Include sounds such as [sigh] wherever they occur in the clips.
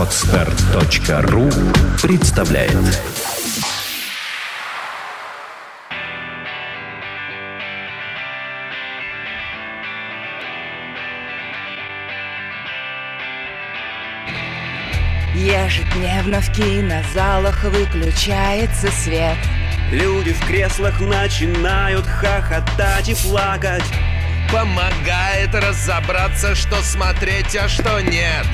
Отстар.ру представляет. Ежедневно в кинозалах выключается свет. Люди в креслах начинают хохотать и плакать. Помогает разобраться, что смотреть, а что нет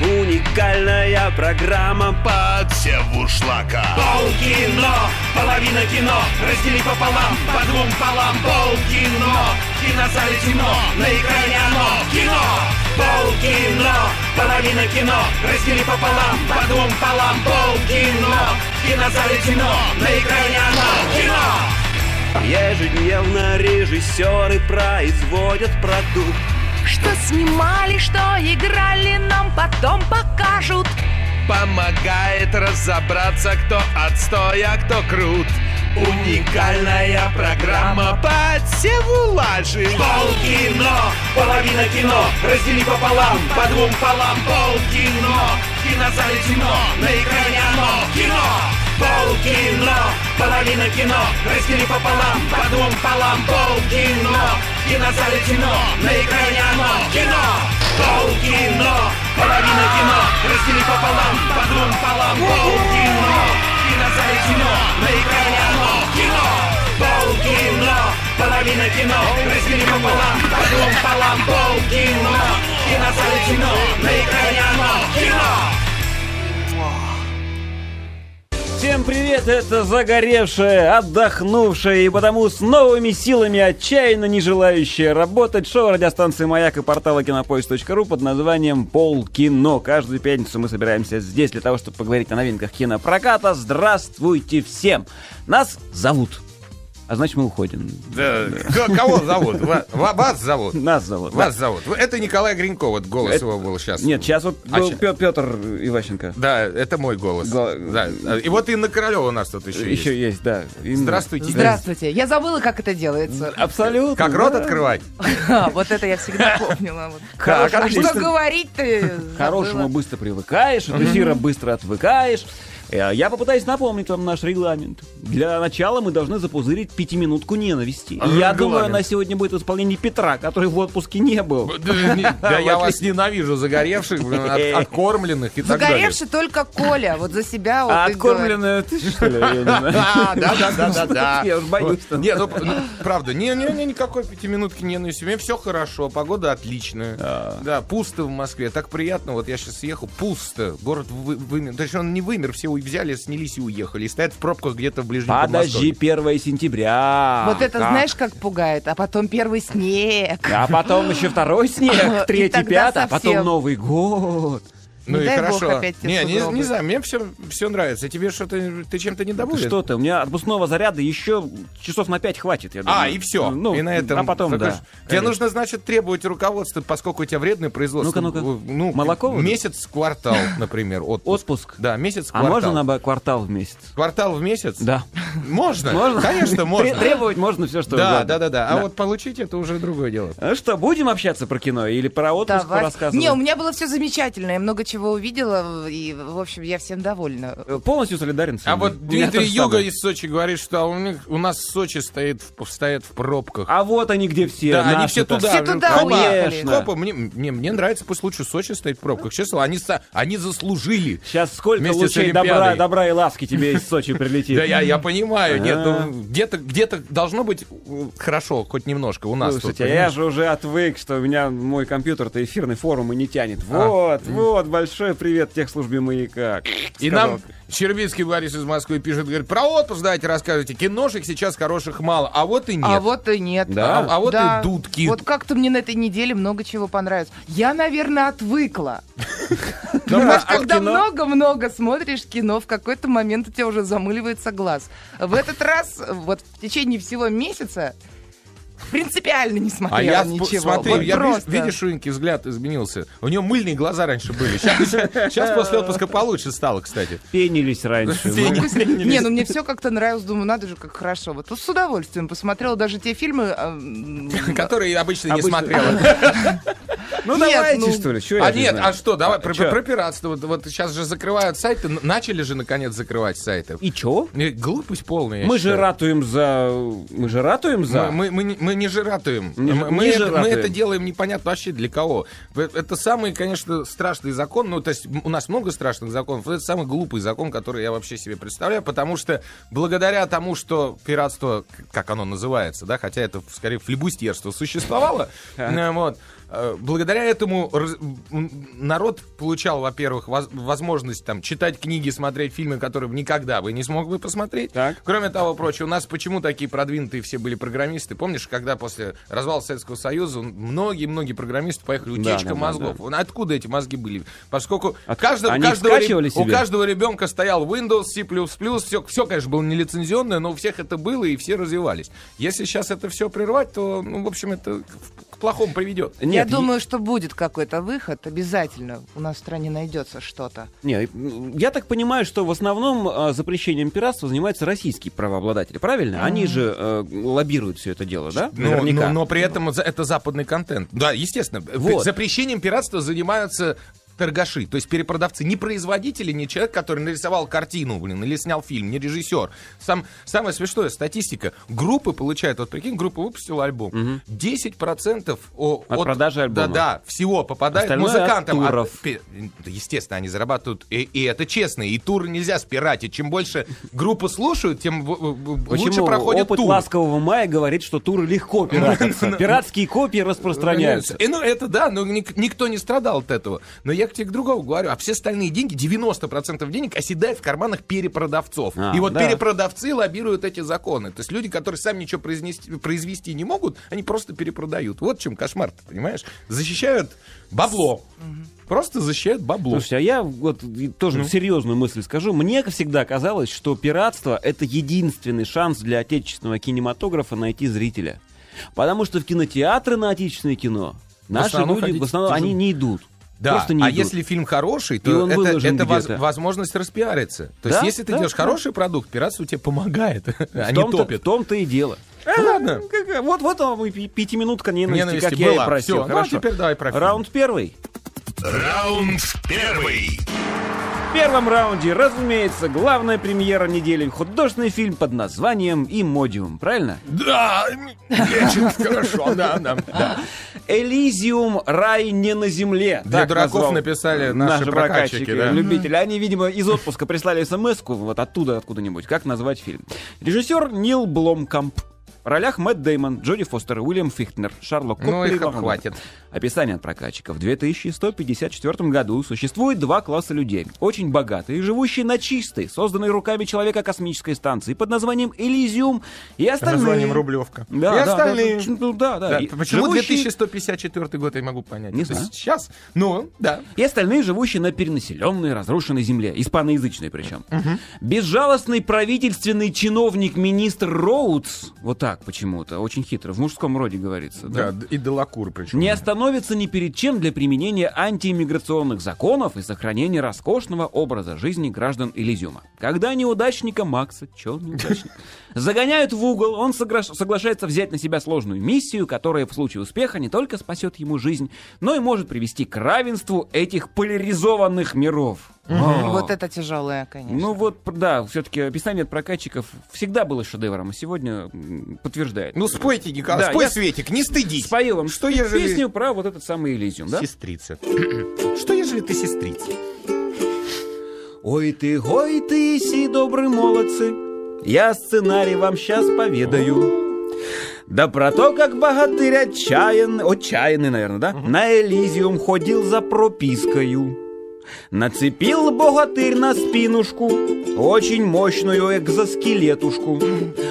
Уникальная программа Подсеву шлака Полкино, половина кино Раздели пополам, по двум полам. Полкино, в кинозале темно На экране оно, кино! Полкино, половина кино Раздели пополам, по двум полам. Полкино, в кинозале темно На экране оно, кино! Ежедневно режиссеры производят продукт Что снимали, что играли, нам потом покажут. Помогает разобраться, кто отстой, а кто крут. Уникальная программа подсеву лажи. Полкино, половина кино Раздели пополам, по двум полам. Полкино, кинозале темно На экране оно, кино! Полкино, половина кино Раздели пополам, по двум полам. Полкино, кинозале темно На экране оно, кино. Полкино, половина кино Раздели пополам, по двум полам. Полкино, в кинозале темно На экране оно, кино. Полкино, половина кино Раздели пополам, по двум полам. Полкино, в кинозале темно На экране оно, кино Всем привет, это загоревшая, отдохнувшая и потому с новыми силами отчаянно не желающая работать шоу радиостанции «Маяк» и портала кинопоиск.ру под названием «Полкино». Каждую пятницу мы собираемся здесь для того, чтобы поговорить о новинках кинопроката. Здравствуйте всем! Нас зовут, а значит мы уходим. Да, к- Кого зовут? Ва- ва- Вас зовут? Нас зовут. Вас зовут. Это Николай Гринько, вот голос Это- его был сейчас. Нет, сейчас вот А был ща- Пё- Петр Иващенко. Да, это мой голос. Го- Да. И вот Инна Королева у нас тут еще, Еще есть. есть, да. Инна. Здравствуйте. Здравствуйте, я забыла, как это делается Абсолютно. Как рот да. открывать? Ха, [laughs] Вот это я всегда [laughs] помнила А что говорить-то? К хорошему быстро привыкаешь, от эфира быстро отвыкаешь. Э, Я попытаюсь напомнить вам наш регламент. Для начала мы должны запузырить пятиминутку ненависти. И я Регламент. думаю, она сегодня будет в исполнении Петра, который в отпуске не был. Да, [laughs] я вас ненавижу, загоревших, блин, от- откормленных и так далее. Загоревший только Коля, вот за себя А говорит. откормленная ты, что ли? [laughs] Знаю. Да, да, да, да, [laughs] да, да. Я уж боюсь, Не, ну, ну, правда, не, не, не, никакой пятиминутки не ненависти. Мне все хорошо, погода отличная. А. Да, пусто в Москве, так приятно. Вот я сейчас ехал, пусто. Город вы- вымер. Точнее, он не вымер, все у- взяли, снялись и уехали. И стоят в пробках где-то в ближнем Подожди, 1 сентября. Вот это Как? знаешь, как пугает, а потом первый снег. А потом еще второй снег, [laughs] третий, пятый, а потом. Новый год. Ну Не и дай бог хорошо. опять не, не, не знаю, мне все, все нравится. Тебе что-то, ты чем-то недоволен? Что ты, у меня отпускного заряда еще часов на 5 хватит, я думаю. А, и все. Ну, и на этом. а потом, да. Тебе конечно. нужно, значит, требовать руководства, поскольку у тебя вредное производство. Ну-ка, ну-ка. Ну, Молоко? Месяц, квартал, например, отпуск. Отпуск. Да, месяц, А квартал. можно на квартал в месяц? Квартал в месяц? Да. Можно? Можно? Конечно, можно. Тре- Требовать можно все, что Да, угодно. да, да, да. А вот получить это уже другое дело. Ну что, будем общаться про кино или про отпуск рассказывать? Не, у меня было все замечательно, я много чего увидела, и, в общем, я всем довольна. Э, Полностью солидарен с А вот Дмитрий Юга из Сочи говорит, что у, них, у нас Сочи стоит в, стоят в пробках. А вот они где все. да, они все туда. Все туда Копа, уехали. Копа, мне, мне, мне нравится, пусть лучше Сочи стоит в пробках. Честно, они, они заслужили. Сейчас сколько лучей добра, добра и ласки тебе из Сочи [laughs] прилетит. Да, я, я понимаю. Нет, А. ну, где-то, где-то должно быть э, хорошо, хоть немножко у нас. Слушайте, а я же уже отвык, что у меня мой компьютер-то эфирный форум и не тянет. А. Вот, вот, большой привет техслужбе «Маяка». И Сказал. нам Щербицкий Борис из Москвы пишет, говорит, про отпуск давайте рассказывайте. Киношек сейчас хороших мало, а вот и нет. А вот и нет. Да? А- а вот Да. и дудки. Вот как-то мне на этой неделе много чего понравилось. Я, наверное, отвыкла. [laughs] А когда много-много смотришь кино, в какой-то момент у тебя уже замыливается глаз. В этот раз, вот в течение всего месяца, принципиально не смотрела А я ничего. смотри, Вот я, просто. видишь, видишь, у Инки взгляд изменился. У нее мыльные глаза раньше были. Сейчас, после отпуска получше стало, кстати. Пенились раньше. Не, ну мне все как-то нравилось, думаю, надо же, как хорошо. Вот тут с удовольствием посмотрела даже те фильмы, а, [laughs] Которые обычно не смотрела. [laughs] Ну давайте, что ли, А не нет, а что, давай про, чё? про пиратство. Вот, сейчас же закрывают сайты, начали же наконец закрывать сайты. И чё? Глупость полная. Мы же ратуем за... Мы же ратуем за... Мы, не- жиратуем. Мы, это, делаем непонятно вообще для кого. Это самый, конечно, страшный закон. Ну, то есть у нас много страшных законов. Это самый глупый закон, который я вообще себе представляю, потому что благодаря тому, что пиратство, как оно называется, да, хотя это скорее флебустерство существовало, э, вот, благодаря этому народ получал, во-первых, воз- возможность там читать книги, смотреть фильмы, которые бы никогда бы не смог бы посмотреть. Так. Кроме того прочего, у нас почему такие продвинутые все были программисты? Помнишь, когда после развала Советского Союза многие-многие программисты поехали, Да, утечка да, да, мозгов. Ну, Откуда эти мозги были? Поскольку От- каждого, каждого ре- у каждого ребенка стоял Windows, C++, все, все, конечно, было нелицензионное, но у всех это было, и все развивались. Если сейчас это все прервать, то, ну, в общем, это плохому приведет. Я Нет, думаю, что будет какой-то выход. Обязательно у нас в стране найдется что-то. Не, м, я так понимаю, что в основном а, запрещением пиратства занимаются российские правообладатели, правильно? Они же э, лоббируют все это дело, да? Но, Наверняка. но- но при этом это западный контент. Да, естественно. Вот. Запрещением пиратства занимаются торгаши, то есть перепродавцы, не производители, не человек, который нарисовал картину, блин, или снял фильм, не режиссер. Сам, самое смешное, статистика. Группы получают, вот прикинь, группа выпустила альбом. 10% о- От продажи альбома. Да, да, всего попадает Остальное от музыкантам. А туров. естественно, они зарабатывают, и, и это честно, и туры нельзя спиратить. Чем больше группы слушают, тем в- лучше Почему проходит опыт тур. ласкового мая говорит, что туры легко пиратятся. [laughs] Пиратские копии распространяются. И, ну, это да, но ник- никто не страдал от этого. Но я к тебе к другому говорю, а все остальные деньги, 90% денег оседает в карманах перепродавцов. А, и вот да. перепродавцы лоббируют эти законы. То есть люди, которые сами ничего произнести, произвести не могут, они просто перепродают. Вот в чем кошмар, ты понимаешь? Защищают бабло. Просто защищают бабло. Слушайте, а я вот тоже Ну. серьезную мысль скажу. Мне всегда казалось, что пиратство — это единственный шанс для отечественного кинематографа найти зрителя. Потому что в кинотеатры на отечественное кино наши люди, в основном, они не идут. Да, Просто не а идут. если фильм хороший, то это, это воз- возможность распиариться. То Да, есть, если ты да, делаешь да. хороший продукт, пиратство тебе помогает, [laughs] а в не топит. в том-то и дело. Ну, ладно. Как- Вот, вот вам и пи- пятиминутка ненависти, Ненависти как я и была. просил. Всё, ну, а Хорошо. теперь давай про фильм. Раунд первый. Раунд первый. В первом раунде, разумеется, главная премьера недели — художественный фильм под названием «Имодиум». Правильно? Да, лечит хорошо, да, да. да. Элизиум рай не на земле. Для Так дураков назвал написали наши прокатчики, да. любители. Они, видимо, из отпуска прислали смс вот оттуда, откуда-нибудь, как назвать фильм. Режиссер Нил Бломкамп. В ролях Мэтт Деймон, Джоди Фостер, Уильям Фихтнер, Шарлок Ну, Коппер и их Ван хватит. Описание от прокатчика. В 2154 году существует два класса людей. Очень богатые, живущие на чистой, созданной руками человека космической станции под названием Элизиум и остальные... Названием Рублевка. Да, И да, остальные. Да, ну, да, да. Да, И Почему живущие- 2154 год, я могу понять. Не знаю. Сейчас, ну, да. И остальные, живущие на перенаселенной, разрушенной земле, испаноязычной причем. Безжалостный правительственный чиновник министр Роудс, вот так почему-то, очень хитро, в мужском роде говорится, да? Да, и Делакур причем. не остановится ни перед чем для применения антииммиграционных законов и сохранения роскошного образа жизни граждан Элизиума. Когда неудачника Макса, чё неудачник, [laughs] загоняют в угол, он соглашается взять на себя сложную миссию, которая в случае успеха не только спасет ему жизнь, но и может привести к равенству этих поляризованных миров. О. Вот это тяжелое, конечно. Ну вот, да, все-таки описание от прокатчиков всегда было шедевром, а сегодня подтверждает. Ну, спойте, Николай, Да, спой, я Светик, не стыдись. Спою вам Что ежели- песню про вот этот самый Элизиум, да? Сестрица. [clears throat] Что, ежели ты сестрица? Ой ты, ой ты, си добрые молодцы, я сценарий вам сейчас поведаю. Да про то, как богатырь отчаянный, отчаянный, наверное, да? На Элизиум ходил за пропискою. Нацепил богатырь на спинушку Очень мощную экзоскелетушку.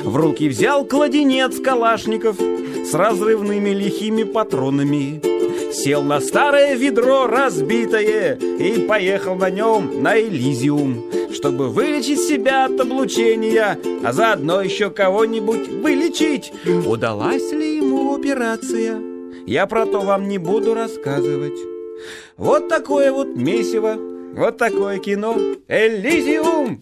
В руки взял кладенец калашников С разрывными лихими патронами. Сел на старое ведро разбитое И поехал на нем на Элизиум Чтобы вылечить себя от облучения А заодно еще кого-нибудь вылечить. Удалась ли ему операция? Я про то вам не буду рассказывать вот такое вот месиво, вот такое кино. Элизиум!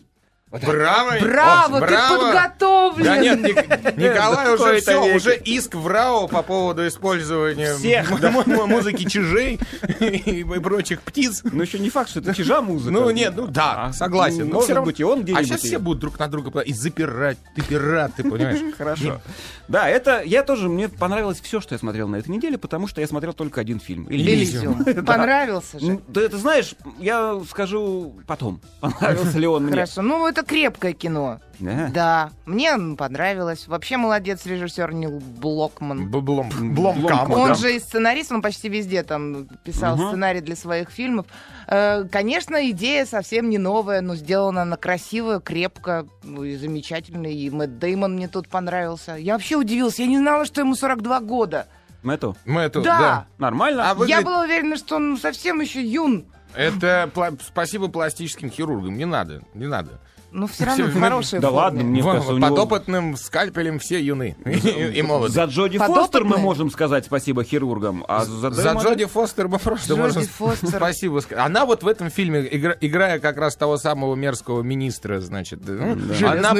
Браво! Браво, Ох, ты подготовлен! Да нет, Ник- [laughs] Николай уже все, веке. уже иск в РАО по поводу использования Всех, м- м- м- музыки чижей [laughs] и прочих птиц. Ну еще не факт, что это чижа музыка. Ну нет, ну да, А, согласен. но Может всё равно- быть, и он А где-нибудь. сейчас и- все будут друг на друга и запирать. Ты пират, ты понимаешь? [laughs] Хорошо. Да, это я тоже, мне понравилось все, что я смотрел на этой неделе, потому что я смотрел только один фильм. Элизиум. Понравился же. Ну, Да, ты знаешь, я скажу потом, понравился ли он мне. Хорошо. Ну, это крепкое кино. Да. Да, мне понравилось. Вообще молодец режиссер Нил Блокман. Блом, Бломкам, бломкам. Он да. же и сценарист, он почти везде там писал Мгм. сценарий для своих фильмов. Э, Конечно, идея совсем не новая, но сделана она красиво, крепко ну, и замечательно. И Мэтт Деймон мне тут понравился. Я вообще удивился, я не знала, что ему 42 года. Мэту, Мы это, Да. да. нормально? А вы- Я Выглядит- была уверена, что он совсем еще юн. Это пла- спасибо пластическим хирургам. Не надо, не надо. Но все равно Всё, в хорошей да форме. ладно, мне Вон, кажется, у него... Подопытным скальпелем все юны [laughs] и молоды. За Джоди? Фостер мы можем сказать спасибо хирургам, а за, За Джоди Фостер мы просто можем спасибо сказать. Она вот в этом фильме, игра- играя как раз того самого мерзкого министра, значит, ну, она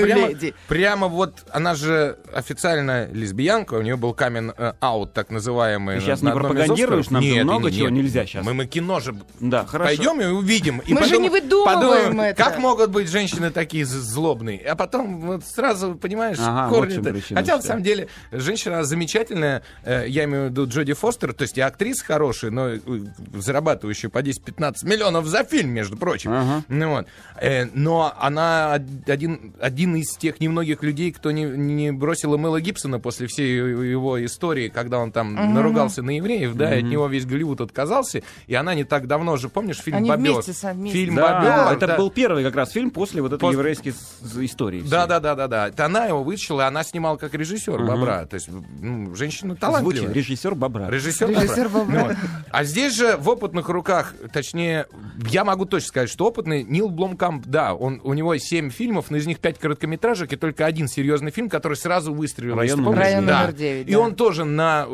прямо, вот, она же официально лесбиянка, у нее был камен аут, так называемый. Ты на не пропагандируешь, нам много чего нельзя щас. Мы, мы кино же. Пойдем и увидим. Мы же не выдумываем это. Как могут быть женщины такие з- злобные? А потом вот сразу, понимаешь, Ага, корни вот причина, Хотя, на самом деле, женщина замечательная. э, Я имею в виду Джоди Фостер. То есть и актриса хорошая, но э, зарабатывающая по 10-15 миллионов за фильм, между прочим. Ага. Ну вот. Э, Но она од- один, один из тех немногих людей, кто не, не бросил Мэла Гибсона после всей его истории, когда он там наругался на евреев, да, и от него весь Голливуд отказался. И она не так давно же, помнишь, фильм Они «Бобер»? вместе вместе. Фильм Да, «Бобер», это да. был первый как раз фильм после вот этой С- истории. Да, да, да, да, да. Это она его вытащила, и она снимала как режиссер Бобра. То есть, ну, женщина талантливая. Звучит режиссер Бобра. Режиссер, Режиссер Бобра. Бобра. Ну вот. А здесь же в опытных руках, точнее, я могу точно сказать, что опытный Нил Бломкамп, да, он, у него семь фильмов, но из них пять короткометражек и только один серьезный фильм, который сразу выстрелил. «Район номер помнишь? девять». Да. «Район номер девять», И да. он тоже на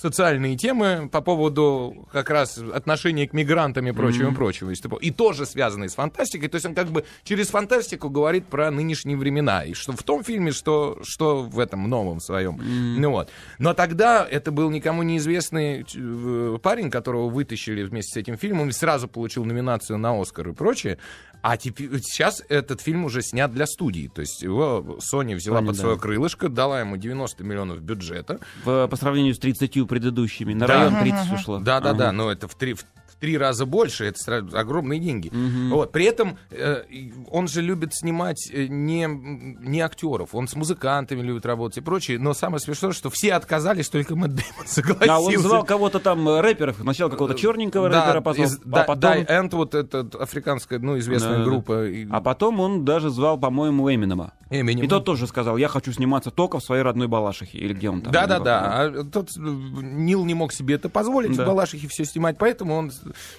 социальные темы по поводу как раз отношения к мигрантам и прочего и прочего. И тоже связанные с фантастикой. То есть он как бы через фантастику говорит про нынешние времена. И что в том фильме, что, что в этом новом своем. Ну вот. Но тогда это был никому неизвестный э, парень, которого вытащили вместе с этим фильмом и сразу получил номинацию на Оскар и прочее. А теперь, сейчас этот фильм уже снят для студии. То есть его Sony взяла Sony, под да. свое крылышко, дала ему 90 миллионов бюджета. В- по сравнению с 30 предыдущими. На Да. район 30 ушло. Да, да, Ага. да, но это в три, в три раза больше, это огромные деньги. Вот, при этом э, он же любит снимать э, не, не актеров, он с музыкантами любит работать и прочее, но самое смешное, что все отказались, только Мэтт Дэймон [laughs] согласился. А он звал кого-то там э, рэперов. Сначала какого-то черненького Да, рэпера позвал, из- а да, потом... Die End, вот эта африканская, ну, известная Да-да-да. группа. и- А потом он даже звал, по-моему, Эминема. Эминем. И тот тоже сказал, я хочу сниматься только в своей родной Балашихе. Или где он там. Да, да, да. помню. А тот Нил не мог себе это позволить, Да. в Балашихе все снимать, поэтому он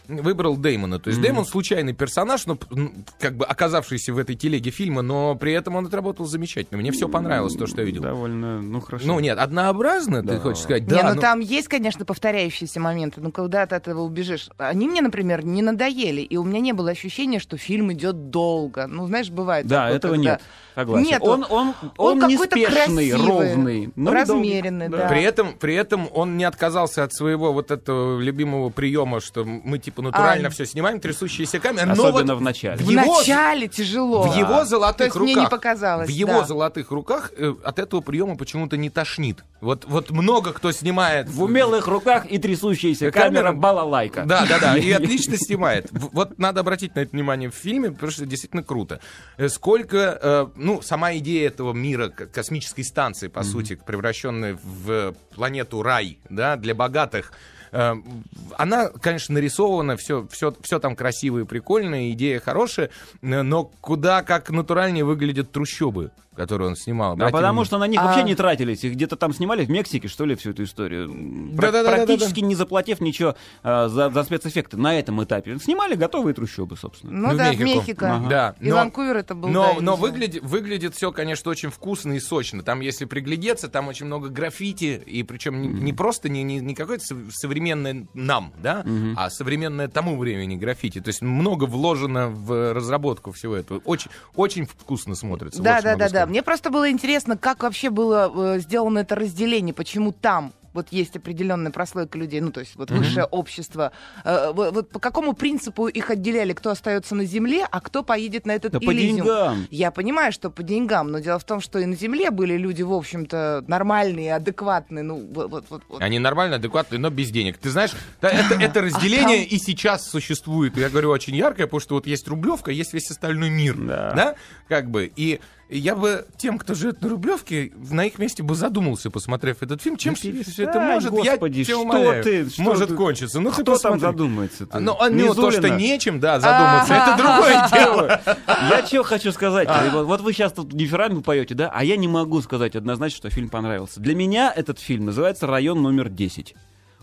выбрал Дэймона. То есть Дэймон случайный персонаж, но ну, как бы оказавшийся в этой телеге фильма, но при этом он отработал замечательно. Мне все понравилось, то, что я видел. Довольно, ну хорошо. Ну нет, однообразно, ты Да. хочешь сказать? Не, Да, ну ну, там есть, конечно, повторяющиеся моменты, но когда от этого убежишь. Они мне, например, не надоели, и у меня не было ощущения, что фильм идет долго. Ну, знаешь, бывает. Да, такое, этого когда- нет. Согласен. Нет, он, он, он, какой-то неспешный, красивый, ровный. но размеренный, долгий. да. При этом, при этом он не отказался от своего вот этого любимого приема, что мы типа натурально А. все снимаем, трясущиеся камеры. но Особенно вот в начале. В в его- начале тяжело. В его золотых руках. мне не показалось, В его да. золотых руках э, от этого приема почему-то не тошнит. Вот, вот много кто снимает. В умелых руках и трясущаяся Камера- камера балалайка. Да, да, да, и [laughs] отлично снимает. Вот надо обратить на это внимание в фильме, потому что действительно круто. Э, Сколько, э, ну, сама идея этого мира, космической станции, по сути, превращенной в планету рай, да, для богатых, она, конечно, нарисована, все, все, все там красиво и прикольно, идея хорошая, но куда как натуральнее выглядят трущобы, которые он снимал. Да, потому что на них А- вообще не тратились. Их где-то там снимали в Мексике, что ли, всю эту историю. Пр- Да-да-да-да-да-да. Практически не заплатив ничего а, за, за спецэффекты на этом этапе. Снимали готовые трущобы, собственно. Ну Ну, в да, в Мехико. Мехико. Ага. Да, И но- Ванкувер это был. Но, да, но выглядит, выглядит все, конечно, очень вкусно и сочно. Там, если приглядеться, там очень много граффити, и причем не, не просто не, не, не какое-то сов- современное нам, да, а современное тому времени граффити. То есть много вложено в разработку всего этого. Очень, очень вкусно смотрится. Да, да, могу да, да. Мне просто было интересно, как вообще было э, сделано это разделение, почему там вот есть определенная прослойка людей, ну, то есть вот высшее общество. Э, вот, вот по какому принципу их отделяли, кто остается на земле, а кто поедет на этот Да по Элизиум? деньгам. Я понимаю, что по деньгам, но дело в том, что и на земле были люди, в общем-то, нормальные, адекватные, ну, вот, вот, вот. Они нормально, адекватные, но без денег. Ты знаешь, да, это, А это разделение и сейчас существует. Я говорю, очень яркое, потому что вот есть Рублевка, есть весь остальной мир. Да. Да. Как бы. И я бы тем, кто живет на Рублевке, на их месте бы задумался, посмотрев этот фильм, чем все это может, господи, я тебя что умоляю, ты, что может ты? кончиться. Ну, Кто там задумается? А, Ну, а, ну, то, что нечем, да, задуматься, это [laughs] другое дело. Я что хочу сказать. Вот, вот вы сейчас тут дифирамбы поете, да? А я не могу сказать однозначно, что фильм понравился. Для меня этот фильм называется «Район номер 10».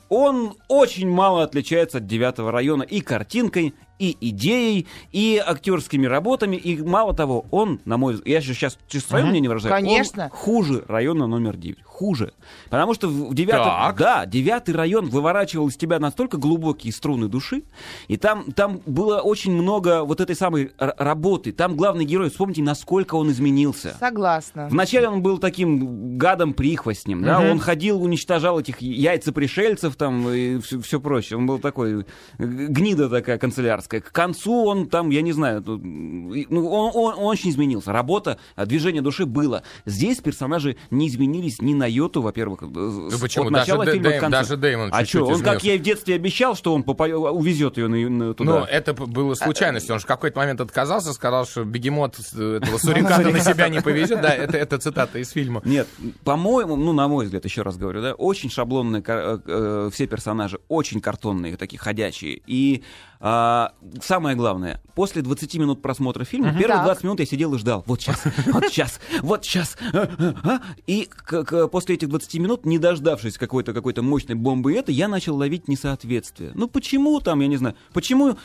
Он очень мало отличается от девятого района и картинкой, и идеей, и актерскими работами, и мало того, он, на мой взгляд, я же сейчас чисто свое мнение выражаю, он Конечно. хуже района номер 9. Хуже. Потому что в девятом... Да, девятый район выворачивал из тебя настолько глубокие струны души, и там, там было очень много вот этой самой р- работы. Там главный герой, вспомните, насколько он изменился. Согласна. Вначале он был таким гадом-прихвостнем, да, он ходил, уничтожал этих яйца пришельцев там и все, прочее. Он был такой, э, гнида такая канцелярская. К концу он там, я не знаю, ну, ну, он, он- он очень изменился. Работа, а, движение души было. Здесь персонажи не изменились ни на йоту, во-первых, э, с- почему? от начала Даже фильма Дэ- к концу. даже Дэймон А что, он, как я и в детстве обещал, что он попо- увезет ее на, на- туда. Ну, это было случайностью. Он же в какой-то момент отказался, сказал, что бегемот с- этого [laughs] суриката на себя не повезет. Да, это, это цитата из фильма. Нет, по-моему, ну, на мой взгляд, еще раз говорю, да, очень шаблонные э, э, все персонажи, очень картонные, такие ходячие. И а, самое главное, после 20 минут просмотра фильма, первые Так. 20 минут я сидел и ждал. Вот сейчас, вот сейчас, вот сейчас. а, а, а. И после этих 20 минут, не дождавшись какой-то какой-то мощной бомбы, это, я начал ловить несоответствие. Ну, почему там, я не знаю, почему...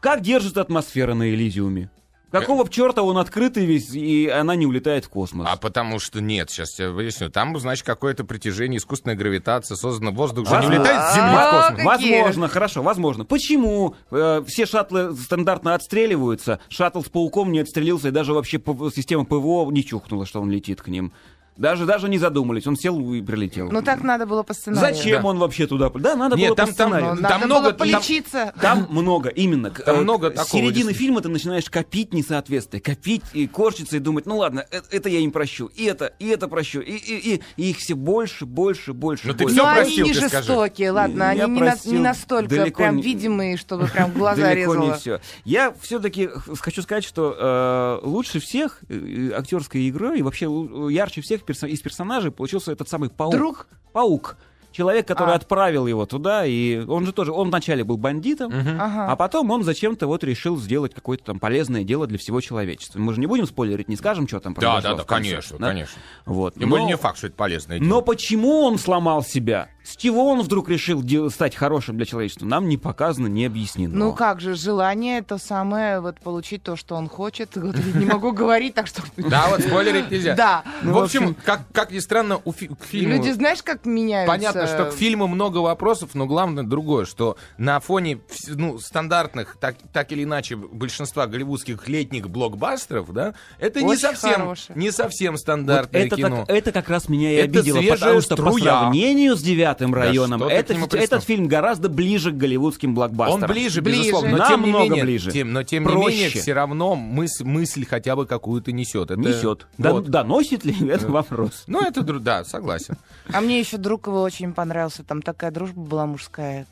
Как держится атмосфера на Элизиуме? Какого черта он открытый весь, и она не улетает в космос? А потому что нет, сейчас я выясню. Там, значит, какое-то притяжение, искусственная гравитация, создана воздух же не улетает с Земли в космос. Возможно, хорошо, возможно. Почему э, все шаттлы стандартно отстреливаются, шаттл с пауком не отстрелился, и даже вообще система ПВО не чухнула, что он летит к ним? Даже, даже не задумались, он сел и прилетел. Ну так надо было по сценарию. Зачем Да. он вообще туда? Да, надо Нет, было там- по там, сценарию. Ну, Там надо много- было там- полечиться. Там много, именно. Там Э, много С такого, середины фильма ты начинаешь копить несоответствие, копить и корчиться и думать, ну ладно, э- это я им прощу, и это, и это прощу, и, и, и, и их все больше, больше, больше. Ну ты больше. всё Но простил, они не ты скажи. жестокие, ладно, Я они не, на- не настолько далеко прям не- видимые, чтобы прям в глаза [laughs] Далеко не резало. все. Я все-таки хочу сказать, что э, лучше всех э, актерской игрой и вообще ярче всех из персонажей получился этот самый паук. Друг? Паук. Человек, который А. отправил его туда, и он же тоже, он вначале был бандитом, Ага. а потом он зачем-то вот решил сделать какое-то там полезное дело для всего человечества. Мы же не будем спойлерить, не скажем, что там Да, произошло да, да, конце, конечно, да? конечно. Вот. Тем более не факт, что это полезное дело. но почему он сломал себя? С чего он вдруг решил стать хорошим для человечества? Нам не показано, не объяснено. Ну как же, желание то самое, вот получить то, что он хочет. Вот не могу говорить, так что... [laughs] Да, вот спойлерить нельзя. Да. Ну, в общем, как, как ни странно, у к фильму... Люди, знаешь, как меняются? Понятно, что к фильму много вопросов, но главное другое, что на фоне ну, стандартных, так, так или иначе, большинства голливудских летних блокбастеров, да, это не Очень совсем, хорошее. не совсем Вот стандартное это, кино. так- это как раз меня и Это обидело, потому что по струя. сравнению с девятым районом, ты это, этот фильм гораздо ближе к голливудским блокбастерам. Он ближе, Ближе. безусловно, но тем не Намного менее, ближе. Тем, но тем Проще. не менее, все равно мыс- мысль хотя бы какую-то несет. Это, Несет. Да- вот. доносит ли это вопрос? Ну, это, да, согласен. А мне еще друг его очень понравился. Там такая дружба была мужская.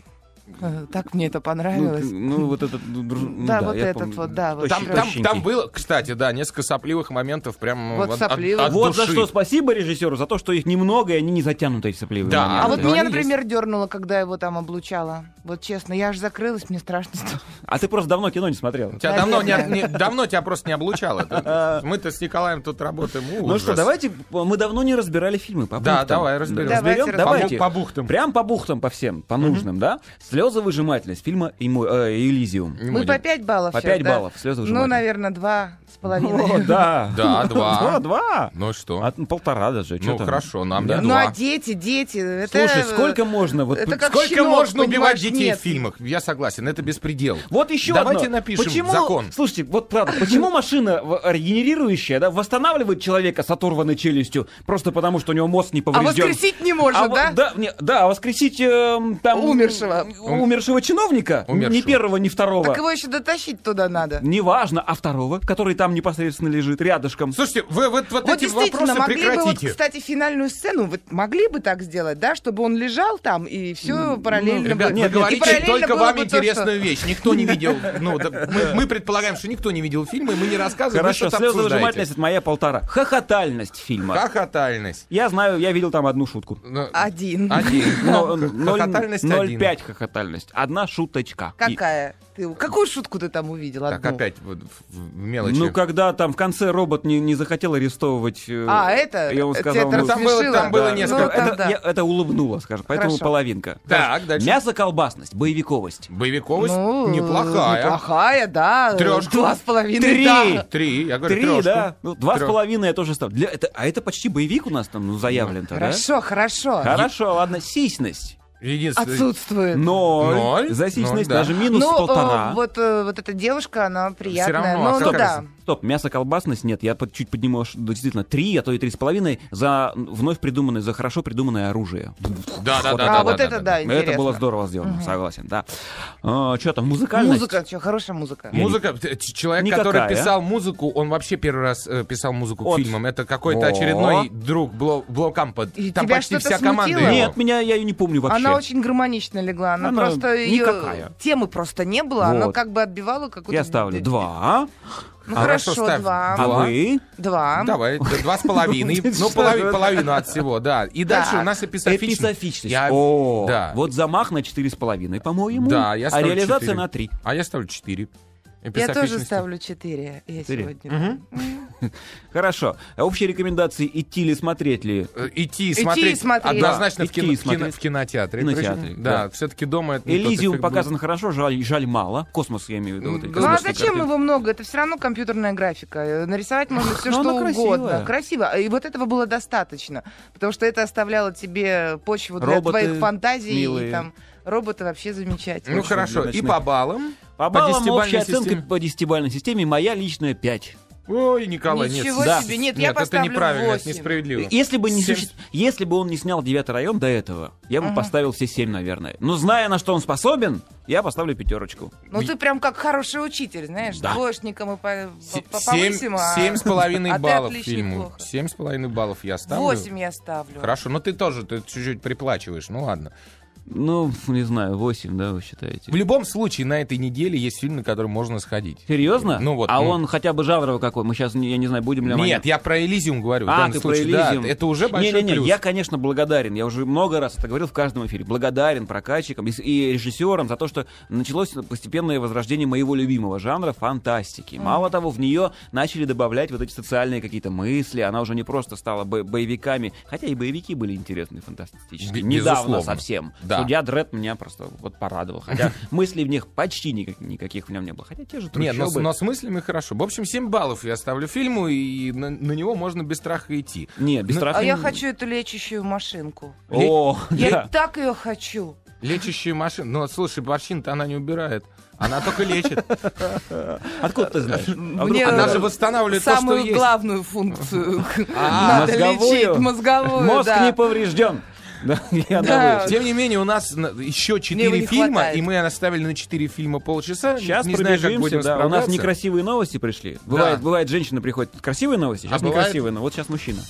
Э, Так мне это Ну, понравилось. ну, вот этот... ну, ну Да, вот я этот помню. вот, да, вот Там, там, там было, кстати, да, несколько сопливых моментов прям Вот от- сопливых. от Вот за души. что спасибо режиссеру, за то, что их немного, и они не затянуты, эти сопливые Да, моменты. А вот но меня, например, дернуло, когда его там облучала. Вот честно, я аж закрылась, мне страшно стало. А ты просто давно кино не смотрел. Тебя давно, не, не- давно тебя просто не облучало. [laughs] Мы-то с Николаем тут работаем. Ну ужас. что, давайте, мы давно не разбирали фильмы по Да, давай, разберем. Давайте Разберем? Давайте. По бухтам. Прям по бухтам, по всем, по нужным, да? Слезовыжимательность фильма «Ему- э, Мы будем. по 5 баллов По щас, 5 да? баллов, Ну, слезовыжимательность. наверное, два с половиной. О, да. Да, два. [laughs] Два, два. Ну что? А, ну, полтора даже. чё Ну, там? хорошо, нам Да. не Ну, два. а дети, дети, это... Слушай, сколько можно? Вот, Это как Сколько щенок, можно убивать понимаешь, детей нет. в фильмах? Я согласен, это беспредел. Вот еще Давайте одно. напишем почему, закон. Слушайте, вот правда, почему машина в- регенерирующая, да, восстанавливает человека с оторванной челюстью просто потому, что у него мозг не А поврежден? воскресить не может, А вот- да? Да, не- да, а воскресить эм, там... Умершего. Умершего чиновника? Умершего. Ни первого, ни второго. Так его еще дотащить туда надо. Неважно, а второго, который там непосредственно лежит рядышком. Слушайте, вы вот, вот, Вот эти действительно, вопросы могли бы, вот, прекратите. кстати, финальную сцену вот могли бы так сделать, да, чтобы он лежал там и все параллельно Ребят, бы- вы нет, говорите параллельно только вам то, что- интересную вещь. Никто не видел. [laughs] Ну, да, мы, мы предполагаем, что никто не видел фильмы, мы не рассказываем. вы Хорошо, слезовыжимательность это моя полтора. Хохотальность фильма. Хохотальность. Я знаю, я видел там одну шутку. Ну, Один. Один. Но- [laughs] Хохотальность ноль- один. 0,5 хохотальность. Одна шуточка. И- Какая? Ты, какую шутку ты там увидел? Так, одну? опять вот в в мелочи. Ну, когда там в конце робот не, не захотел арестовывать... э, А, это? И он Тебя сказал... это ну, там было- там было Ну, несколько- это, тогда. я- это улыбнуло, скажем, поэтому Хорошо. половинка. Так, дальше. Мясо-колбасность, боевиковость. Боевиковость Ну, неплохая. Неплохая, да. Трёшку? Два с половиной, Три. да. Три, я говорю, Три, трёшку. да? Ну, два с Трёшку. половиной я тоже ставлю. Для, это, а это почти боевик у нас там ну, заявлен-то, да? Хорошо, хорошо. Хорошо, ладно, сисьность. Единственное. Отсутствует. Ноль. Ноль? За сисьность Ноль, да. даже минус Ну, полтора. э, вот, э, вот эта девушка, она приятная. равно, а ну, ну да. Стоп, мясо-колбасность нет, я под- чуть подниму действительно три, а то и три с половиной за вновь придуманное, за хорошо придуманное оружие. Да, да, да, а да, вот да, это да, да, интересно. Это было здорово сделано, согласен, да. что там, музыкальность? Музыка, что, хорошая музыка. Музыка, человек, Никакая. который писал музыку, он вообще первый раз э, писал музыку к фильмам. Это какой-то очередной друг Бло, Блокампа. Там тебя почти что-то вся команда. Нет, меня, я ее не помню вообще. Она очень гармонично легла. Она, Она просто ее никакая. темы просто не было. Она как бы отбивала какую-то. Я ставлю два. Ну А хорошо, хорошо, ставь два. А вы? Два. Давай, два с половиной. [laughs] Ну, половину от всего, да. И дальше у нас эписофичность. Эписофичность. Я- О, да. вот замах на четыре с половиной, по-моему. Да, я А ставлю реализация четыре. на три. А я ставлю 4. Я тоже ставлю четыре. Я Четыре. сегодня. [laughs] Хорошо. А общие рекомендации идти ли, смотреть ли? Э, Идти и Идти смотреть, смотреть. однозначно Да, в, кино- идти в кино- смотреть. в кинотеатре. Кинотеатре, да. да, все-таки дома это Элизиум показан будет. хорошо, жаль, жаль мало. Космос, я имею в виду. вот эти Ну, а зачем картинки. его много? Это все равно компьютерная графика. Э, Нарисовать можно все что она красивая. угодно. Красиво. И вот этого было достаточно. Потому что это оставляло тебе почву для Роботы твоих фантазий. милые. И там роботы вообще замечательные. Ну Очень хорошо, и по баллам? По баллам десятибалльной общая оценка по десятибалльной системе моя личная 5. Ой, Николай, нет. Ничего Да. себе. Нет, я это неправильно, это 8. несправедливо. Если бы, не Семь- суще- Если бы он не снял девятый район до этого, я бы поставил все семь, наверное. Но зная, на что он способен, я поставлю пятерочку. Ну ты прям как хороший учитель, знаешь, Да. двоечником и по, по- Семь а- с половиной [laughs] а баллов фильму. плохо. Семь с половиной баллов я ставлю. Восемь я ставлю. Хорошо, но ты тоже ты чуть-чуть приплачиваешь, ну ладно. Ну, не знаю, 8, да, вы считаете? В любом случае, на этой неделе есть фильм, на который можно сходить. Серьезно? Ну вот, А ну. он хотя бы жанровый какой? Мы сейчас, я не знаю, будем ли мы- Нет, я про Элизиум говорю. А, ты случае. про Да, Элизиум. это уже большой Не-не-не, плюс. я, конечно, благодарен. Я уже много раз это говорил в каждом эфире. Благодарен прокатчикам и, и режиссерам за то, что началось постепенное возрождение моего любимого жанра фантастики. Мало того, в нее начали добавлять вот эти социальные какие-то мысли. Она уже не просто стала бо- боевиками, хотя и боевики были интересные, фантастические. Бе- Недавно совсем. Да. Судья Дред меня просто вот порадовал. Хотя [laughs] мыслей в них почти никак- никаких в нем не было. Хотя те же Нет, но, трущобы. но с мыслями хорошо. В общем, 7 баллов я ставлю фильму, и на, на него можно без страха идти. Не, без Ну, страха. А я хочу эту лечащую машинку. О, Я [laughs] да. так ее хочу. Лечащую машину. Ну, слушай, морщин-то она не убирает. Она только лечит. [laughs] Откуда ты знаешь? А Мне Она же восстанавливает то, что самую есть. главную функцию А, надо мозговую? лечить. Мозговую, Мозг да. не поврежден. Да, [laughs] я Да. Тем не менее, у нас на- еще его 4 не фильма, хватает. и мы оставили на 4 фильма полчаса. Сейчас не знаю, как пробежимся, будем да. У нас некрасивые новости пришли. Бывает, бывает, женщина приходит, красивые новости, сейчас А бывает? некрасивые, но вот сейчас мужчина.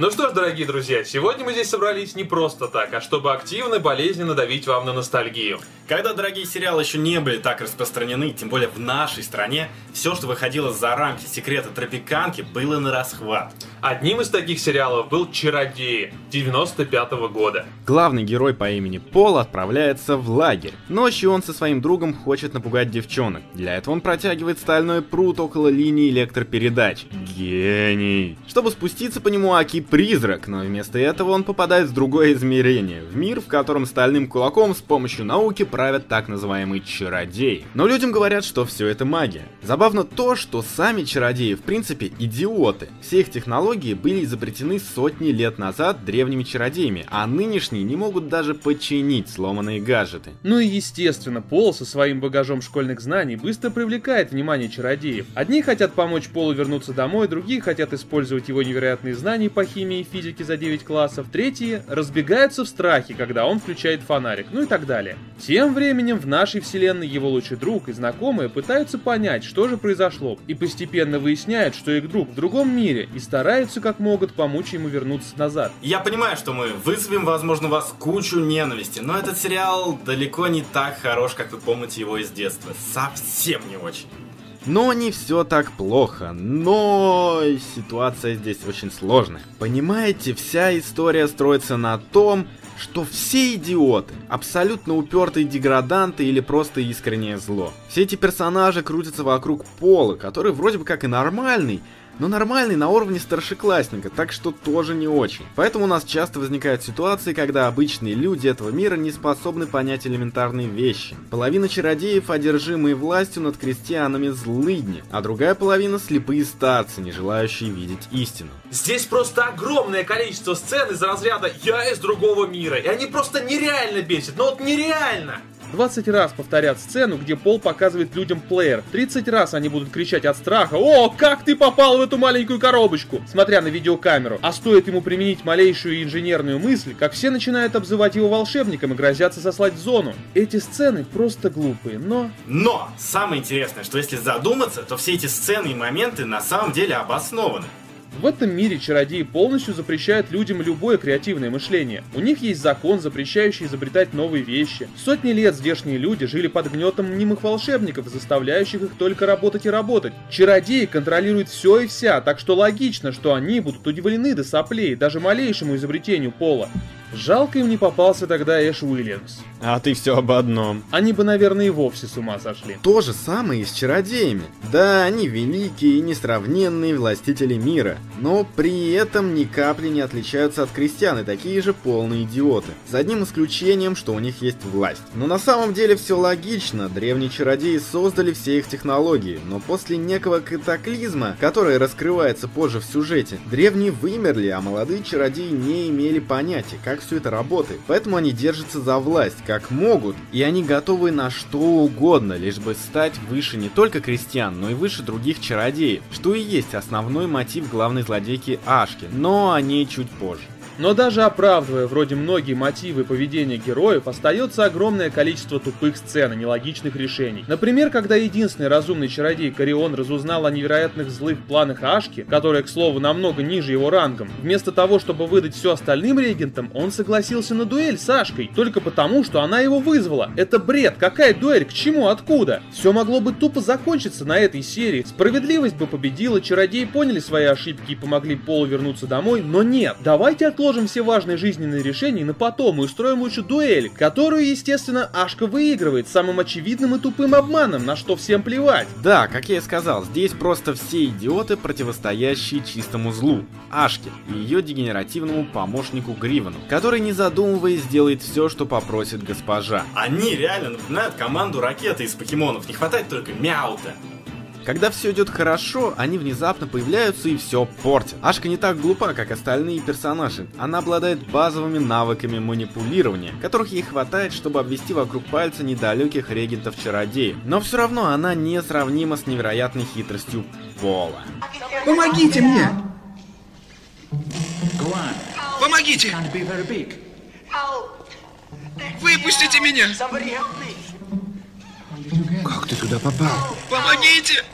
Ну что ж, дорогие друзья, сегодня мы здесь собрались не просто так, а чтобы активно и болезненно давить вам на ностальгию. Когда дорогие сериалы еще не были так распространены, тем более в нашей стране, все, что выходило за рамки секрета тропиканки, было на расхват. Одним из таких сериалов был «Чародеи» 95 года. Главный герой по имени Пол отправляется в лагерь. Ночью он со своим другом хочет напугать девчонок. Для этого он протягивает стальной прут около линии электропередач. Гений! Чтобы спуститься по нему Аки призрак, но вместо этого он попадает в другое измерение. В мир, в котором стальным кулаком с помощью науки правят так называемые чародеи. Но людям говорят, что все это магия. Забавно то, что сами чародеи в принципе идиоты. Все их технологии были изобретены сотни лет назад древними чародеями, а нынешние не могут даже починить сломанные гаджеты. Ну и естественно, Пол со своим багажом школьных знаний быстро привлекает внимание чародеев. Одни хотят помочь Полу вернуться домой, другие хотят использовать его невероятные знания по химии и физике за 9 классов, третьи разбегаются в страхе, когда он включает фонарик, ну и так далее. Тем временем в нашей вселенной его лучший друг и знакомые пытаются понять, что же произошло, и постепенно выясняют, что их друг в другом мире, и стараются как могут помочь ему вернуться назад. Я понимаю, что мы вызовем, возможно, вас кучу ненависти, но этот сериал далеко не так хорош, как вы помните его из детства. Совсем не очень. Но не все так плохо, но ситуация здесь очень сложная. Понимаете, вся история строится на том, что все идиоты, абсолютно упертые деграданты или просто искреннее зло. Все эти персонажи крутятся вокруг Пола, который вроде бы как и нормальный, но нормальный на уровне старшеклассника, так что тоже не очень. Поэтому у нас часто возникают ситуации, когда обычные люди этого мира не способны понять элементарные вещи. Половина чародеев, одержимые властью над крестьянами, злыдни, а другая половина слепые старцы, не желающие видеть истину. Здесь просто огромное количество сцен из разряда «Я из другого мира», и они просто нереально бесят, ну вот нереально! 20 раз повторят сцену, где Пол показывает людям плеер. 30 раз они будут кричать от страха «О, как ты попал в эту маленькую коробочку!» смотря на видеокамеру. А стоит ему применить малейшую инженерную мысль, как все начинают обзывать его волшебником и грозятся сослать в зону. Эти сцены просто глупые, но... Но самое интересное, что если задуматься, то все эти сцены и моменты на самом деле обоснованы. В этом мире чародеи полностью запрещают людям любое креативное мышление. У них есть закон, запрещающий изобретать новые вещи. Сотни лет здешние люди жили под гнетом мнимых волшебников, заставляющих их только работать и работать. Чародеи контролируют все и вся, так что логично, что они будут удивлены до соплей даже малейшему изобретению Пола. Жалко им не попался тогда Эш Уильямс. А ты все об одном. Они бы, наверное, и вовсе с ума сошли. То же самое и с чародеями. Да, они великие и несравненные властители мира, но при этом ни капли не отличаются от крестьян и такие же полные идиоты. За одним исключением, что у них есть власть. Но на самом деле все логично. Древние чародеи создали все их технологии, но после некого катаклизма, который раскрывается позже в сюжете, древние вымерли, а молодые чародеи не имели понятия, как все это работает. Поэтому они держатся за власть, как могут, и они готовы на что угодно, лишь бы стать выше не только крестьян, но и выше других чародеев, что и есть основной мотив главной злодейки Ашки, но о ней чуть позже. Но даже оправдывая вроде многие мотивы поведения героев, остается огромное количество тупых сцен и нелогичных решений. Например, когда единственный разумный чародей Карион разузнал о невероятных злых планах Ашки, которая, к слову, намного ниже его рангом, вместо того, чтобы выдать все остальным регентам, он согласился на дуэль с Ашкой, только потому, что она его вызвала. Это бред, какая дуэль, к чему, откуда? Все могло бы тупо закончиться на этой серии, справедливость бы победила, чародеи поняли свои ошибки и помогли Полу вернуться домой, но нет, давайте отложим все важные жизненные решения на потом и устроим лучше дуэль, которую, естественно, Ашка выигрывает самым очевидным и тупым обманом, на что всем плевать. Да, как я и сказал, здесь просто все идиоты, противостоящие чистому злу, Ашке и ее дегенеративному помощнику Гривену, который, не задумываясь, сделает все, что попросит госпожа. Они реально напоминают команду ракеты из покемонов, не хватает только мяута. Когда все идет хорошо, они внезапно появляются и все портят. Ашка не так глупа, как остальные персонажи. Она обладает базовыми навыками манипулирования, которых ей хватает, чтобы обвести вокруг пальца недалеких регентов-чародеев. Но все равно она несравнима с невероятной хитростью Пола. Помогите мне! Помогите! Выпустите меня! Как ты туда попал? Помогите!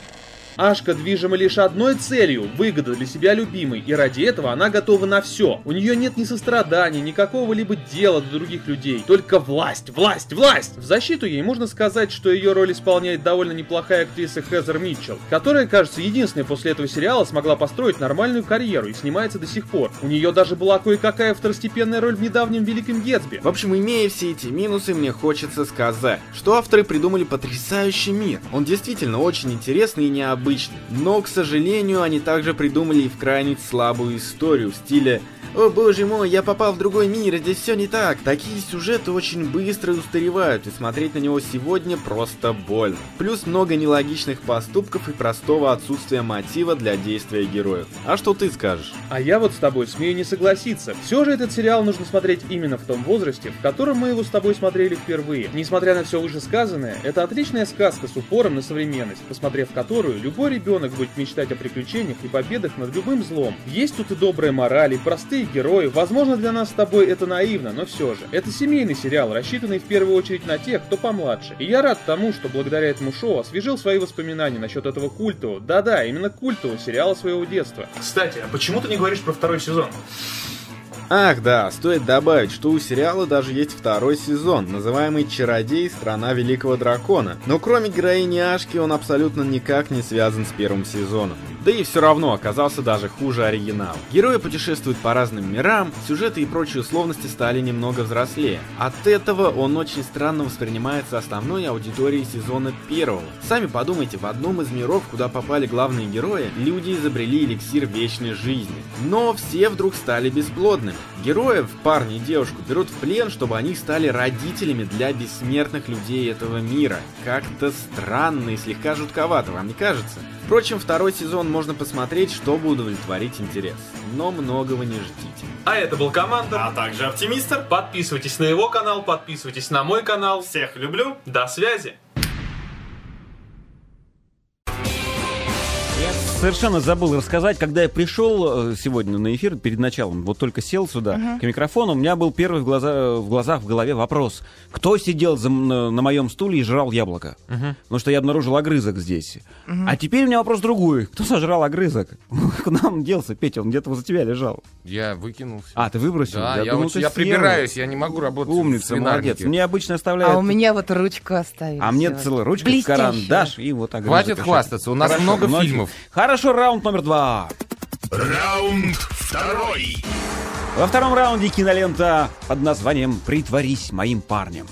Ашка движима лишь одной целью – выгода для себя любимой, и ради этого она готова на все. У нее нет ни сострадания, ни какого-либо дела до других людей, только власть, власть, власть! В защиту ей можно сказать, что ее роль исполняет довольно неплохая актриса Хезер Митчелл, которая, кажется, единственная после этого сериала смогла построить нормальную карьеру и снимается до сих пор. У нее даже была кое-какая второстепенная роль в недавнем Великом Гетсби. В общем, имея все эти минусы, мне хочется сказать, что авторы придумали потрясающий мир. Он действительно очень интересный и необычный. Но, к сожалению, они также придумали и в крайне слабую историю в стиле «О боже мой, я попал в другой мир, здесь все не так». Такие сюжеты очень быстро устаревают, и смотреть на него сегодня просто больно. Плюс много нелогичных поступков и простого отсутствия мотива для действия героев. А что ты скажешь? А я вот с тобой смею не согласиться. Все же этот сериал нужно смотреть именно в том возрасте, в котором мы его с тобой смотрели впервые. Несмотря на все вышесказанное, это отличная сказка с упором на современность, посмотрев которую любой ребенок будет мечтать о приключениях и победах над любым злом. Есть тут и добрая мораль, и простые герои. Возможно, для нас с тобой это наивно, но все же. Это семейный сериал, рассчитанный в первую очередь на тех, кто помладше. И я рад тому, что благодаря этому шоу освежил свои воспоминания насчет этого культового, да-да, именно культового сериала своего детства. Кстати, а почему ты не говоришь про второй сезон? Ах да, стоит добавить, что у сериала даже есть второй сезон, называемый «Чародей. Страна Великого Дракона». Но кроме героини Ашки, он абсолютно никак не связан с первым сезоном. Да и все равно оказался даже хуже оригинала. Герои путешествуют по разным мирам, сюжеты и прочие условности стали немного взрослее. От этого он очень странно воспринимается основной аудиторией сезона первого. Сами подумайте, в одном из миров, куда попали главные герои, люди изобрели эликсир вечной жизни. Но все вдруг стали бесплодными. Героев, парня и девушку, берут в плен, чтобы они стали родителями для бессмертных людей этого мира. Как-то странно и слегка жутковато, вам не кажется? Впрочем, второй сезон можно посмотреть, чтобы удовлетворить интерес. Но многого не ждите. А это был Командор. А также Оптимистр. Подписывайтесь на его канал, подписывайтесь на мой канал. Всех люблю. До связи. Совершенно забыл рассказать, когда я пришел э, сегодня на эфир перед началом, вот только сел сюда Мгм. к микрофону, у меня был первый в, глаза, в глазах, в голове вопрос. Кто сидел за на, на моем стуле и жрал яблоко? Потому что я обнаружил огрызок здесь. Мгм. А теперь у меня вопрос другой. Кто сожрал огрызок? [laughs] Куда он делся, Петя? Он где-то возле тебя лежал. Я выкинул всё. А, ты выбросил? Да, я, думал, очень- ты я прибираюсь, я не могу работать Умница, молодец. Мне обычно оставляют... А у меня вот ручку оставили. А мне целая ручка, Блестящая. карандаш и вот огрызок. Хватит хвастаться, у нас много многие. фильмов. Хорошо, раунд номер два. Раунд второй. Во втором раунде кинолента под названием «Притворись моим парнем».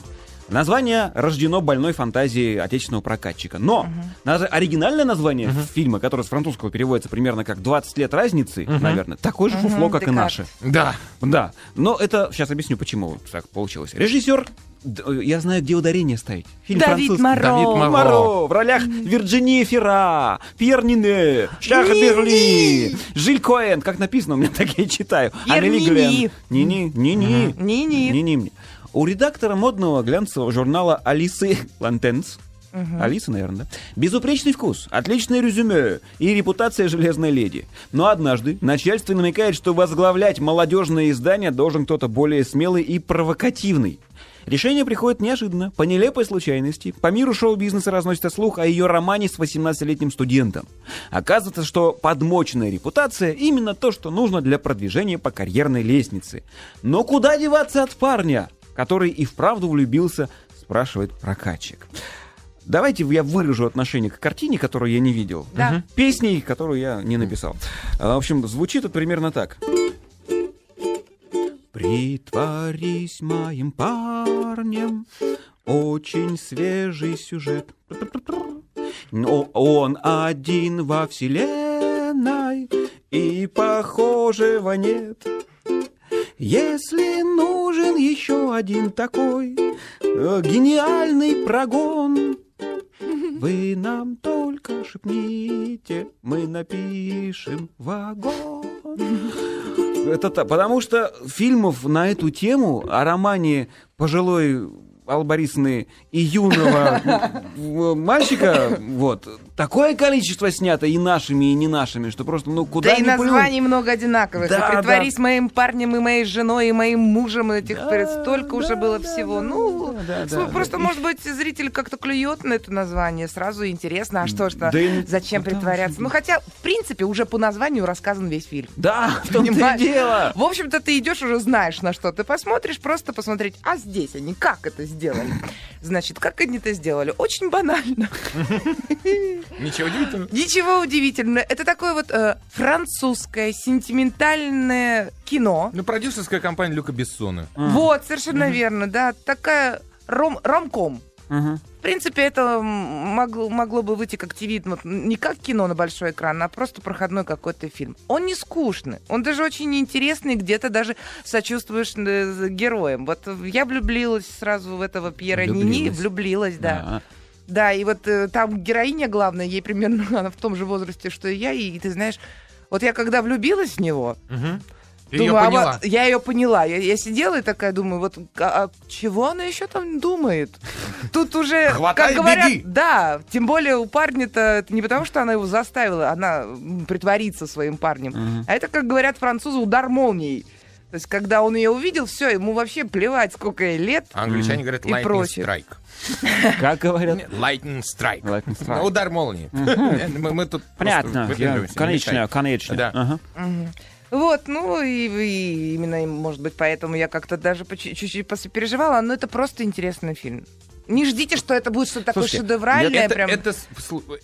Название рождено больной фантазией отечественного прокатчика. Но наз- оригинальное название фильма, которое с французского переводится примерно как «20 лет разницы», Мгм. наверное, такое же Мгм, фуфло, как и Декарт. наше. Да. Да. Но это... Сейчас объясню, почему так получилось. Режиссер... э, Я знаю, где ударение ставить. Фильм Давид французский. Моро. Давид Моро. Моро. В ролях Вирджинии Фера, Пьер Нине, Шах. Берли, Жиль Коэн. Как написано, у меня [laughs] так я и читаю. Амели Ни-ни. Глен. Ни-ни, ни-ни. Ни-ни. Ни-ни мне. У редактора модного глянцевого журнала Алисы Лантенс Мгм. Алиса, наверное, да? Безупречный вкус, отличное резюме и репутация железной леди. Но однажды начальство намекает, что возглавлять молодежное издание должен кто-то более смелый и провокативный. Решение приходит неожиданно, по нелепой случайности. По миру шоу-бизнеса разносится слух о ее романе с 18-летним студентом. Оказывается, что подмоченная репутация именно то, что нужно для продвижения по карьерной лестнице. Но куда деваться от парня, который и вправду влюбился, спрашивает прокатчик. Давайте я выражу отношение к картине, которую я не видел. Да. Песней, которую я не написал. А, В общем, звучит это примерно так. Притворись моим парнем, очень свежий сюжет. Но он один во вселенной, и похожего нет. Если нужен еще один такой э, гениальный прогон, вы нам только шепните, мы напишем вагон. Это та- потому что фильмов на эту тему о романе пожилой Аллы Борисовны и юного [laughs] мальчика, вот, такое количество снято и нашими, и не нашими, что просто, ну, куда Да и ни плюнь. названий много одинаковых. Да, и притворись да. моим парнем, и моей женой, и моим мужем. И этих Да, столько уже да, было да, всего. да, ну, да, да, да, просто, да. может быть, зритель как-то клюет на это название. Сразу интересно, а что ж Да и зачем куда притворяться? уж Ну, хотя, в принципе, уже по названию рассказан весь фильм. Да, в том-то и Понимаешь? дело. В общем-то, ты идешь уже знаешь, на что ты посмотришь, просто посмотреть, а здесь они как это сделали. Значит, как они это сделали? Очень банально. [laughs] Ничего удивительного. Ничего удивительного. Это такое вот э, французское сентиментальное кино. Ну, продюсерская компания Люка Бессона. Вот, совершенно верно, да. Такая ром ромком. Мгм. В принципе, это могло, могло бы выйти как ТВ, вот, не как кино на большой экран, а просто проходной какой-то фильм. Он не скучный, он даже очень интересный, где-то даже сочувствуешь э, героям. Вот я влюбилась сразу в этого Пьера Нини, Влюблилась. влюблилась, да. Да. Да, и вот э, там героиня главная, ей примерно [laughs] она в том же возрасте, что и я, и ты знаешь, вот я когда влюбилась в него, Ты ее думаю, а поняла. вот я ее поняла. Я, я сидела и такая думаю, вот а, а чего она еще там думает? Тут уже, Хватай, как говорят, беги. да, тем более у парня-то это не потому, что она его заставила, она притворится своим парнем, а это, как говорят французы, удар молнией. То есть, когда он ее увидел, все, ему вообще плевать, сколько ей лет. Англичане говорят И lightning прочее. strike. [laughs] Как говорят? Lightning strike. Lightning strike. Удар молнии. Мы мы тут Понятно. Конечно, конечно. Да. Ага. Вот, ну и, и именно, может быть, поэтому я как-то даже чуть-чуть переживала, но это просто интересный фильм. Не ждите, что это будет что-то такое шедевральное. это, прям. это,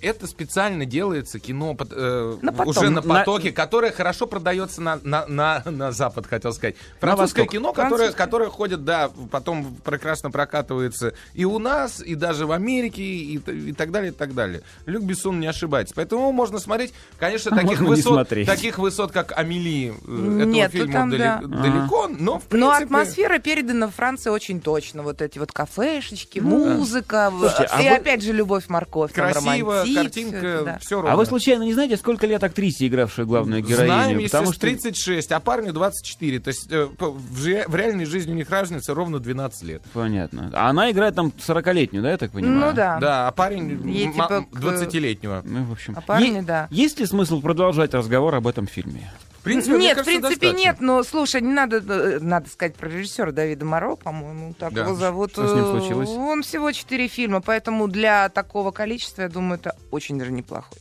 это специально делается кино э, На потом. уже на На- потоке, которое хорошо продается на, на, на, на Запад, хотел сказать. Французское кино, которое, которое ходит, да, потом прекрасно прокатывается и у нас, и даже в Америке, и, и так далее, и так далее. Люк Бессон не ошибается. Поэтому можно смотреть, конечно, [laughs] А таких высот, смотреть. таких высот, как Амели, э, этого Нет, ну фильма там, дали- да. далеко, но в принципе... Но атмосфера передана в Франции очень точно. Вот эти вот кафешечки, музыка. Слушайте, а и вы- опять же любовь морковь. Красиво, романтик, картинка, это, да. все А вы случайно не знаете, сколько лет актрисе, игравшей главную героиню? Знаем, если Потому что 36, а парню 24. То есть э, в, же- в реальной жизни у них разница ровно 12 лет. Понятно. А она играет там 40-летнюю, да, я так понимаю? Ну да. Да, а парень Ей типа к- 20-летнего. Ну, в общем. А парни, Е- да. Есть ли смысл продолжать разговор об этом фильме? В принципе, нет, в принципе, достаточно. нет, но слушай, не надо, э, надо сказать про режиссера Давида Моро, по-моему, так Да. его зовут. Что с ним Э, случилось? Он всего четыре фильма, поэтому для такого количества, я думаю, это очень даже неплохой.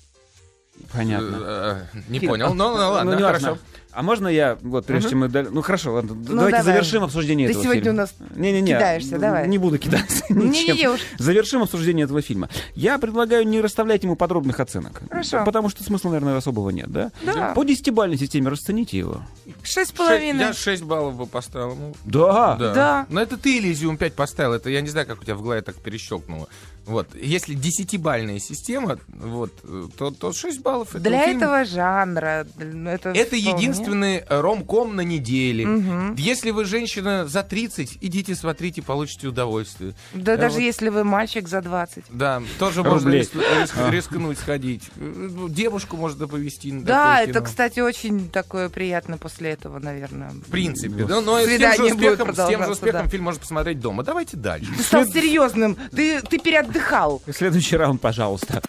Понятно. Э, Не понял, но ну, ладно, ну, не хорошо. А можно я, вот, прежде чем мы... дали- Ну, хорошо, ладно, давайте давай. завершим обсуждение Ты этого сегодня фильма. у нас Не-не-не. кидаешься, давай. Не буду кидаться [laughs] ничем. Не-не-не уж. Завершим обсуждение этого фильма. Я предлагаю не расставлять ему подробных оценок. Хорошо. Потому что смысла, наверное, особого нет, да? Да. По десятибалльной системе расцените его. Шесть с половиной. Я 6 баллов бы поставил. ну, Да. да. Да. Но это ты Elysium 5 поставил. Это я не знаю, как у тебя в голове так перещелкнуло. Вот. Если десятибальная система, вот, то, то 6 баллов. Для фильма- этого жанра. ну, Это, Это единственный ромком на неделе. Мгм. Если вы женщина за 30, идите смотрите, получите удовольствие. Да Я даже вот- если вы мальчик за 20. Да, тоже можно Рублей. риск- риск- рискнуть сходить. Э, Девушку можно повести на Да, такое это, кино. кстати, очень такое приятно после этого, наверное. В принципе, да, но с тем, Свидание же будет успехом, с тем же успехом да. фильм можно посмотреть дома. Давайте дальше. Ты стал серьезным. Ты, ты переотдыхал. Следующий раунд, пожалуйста.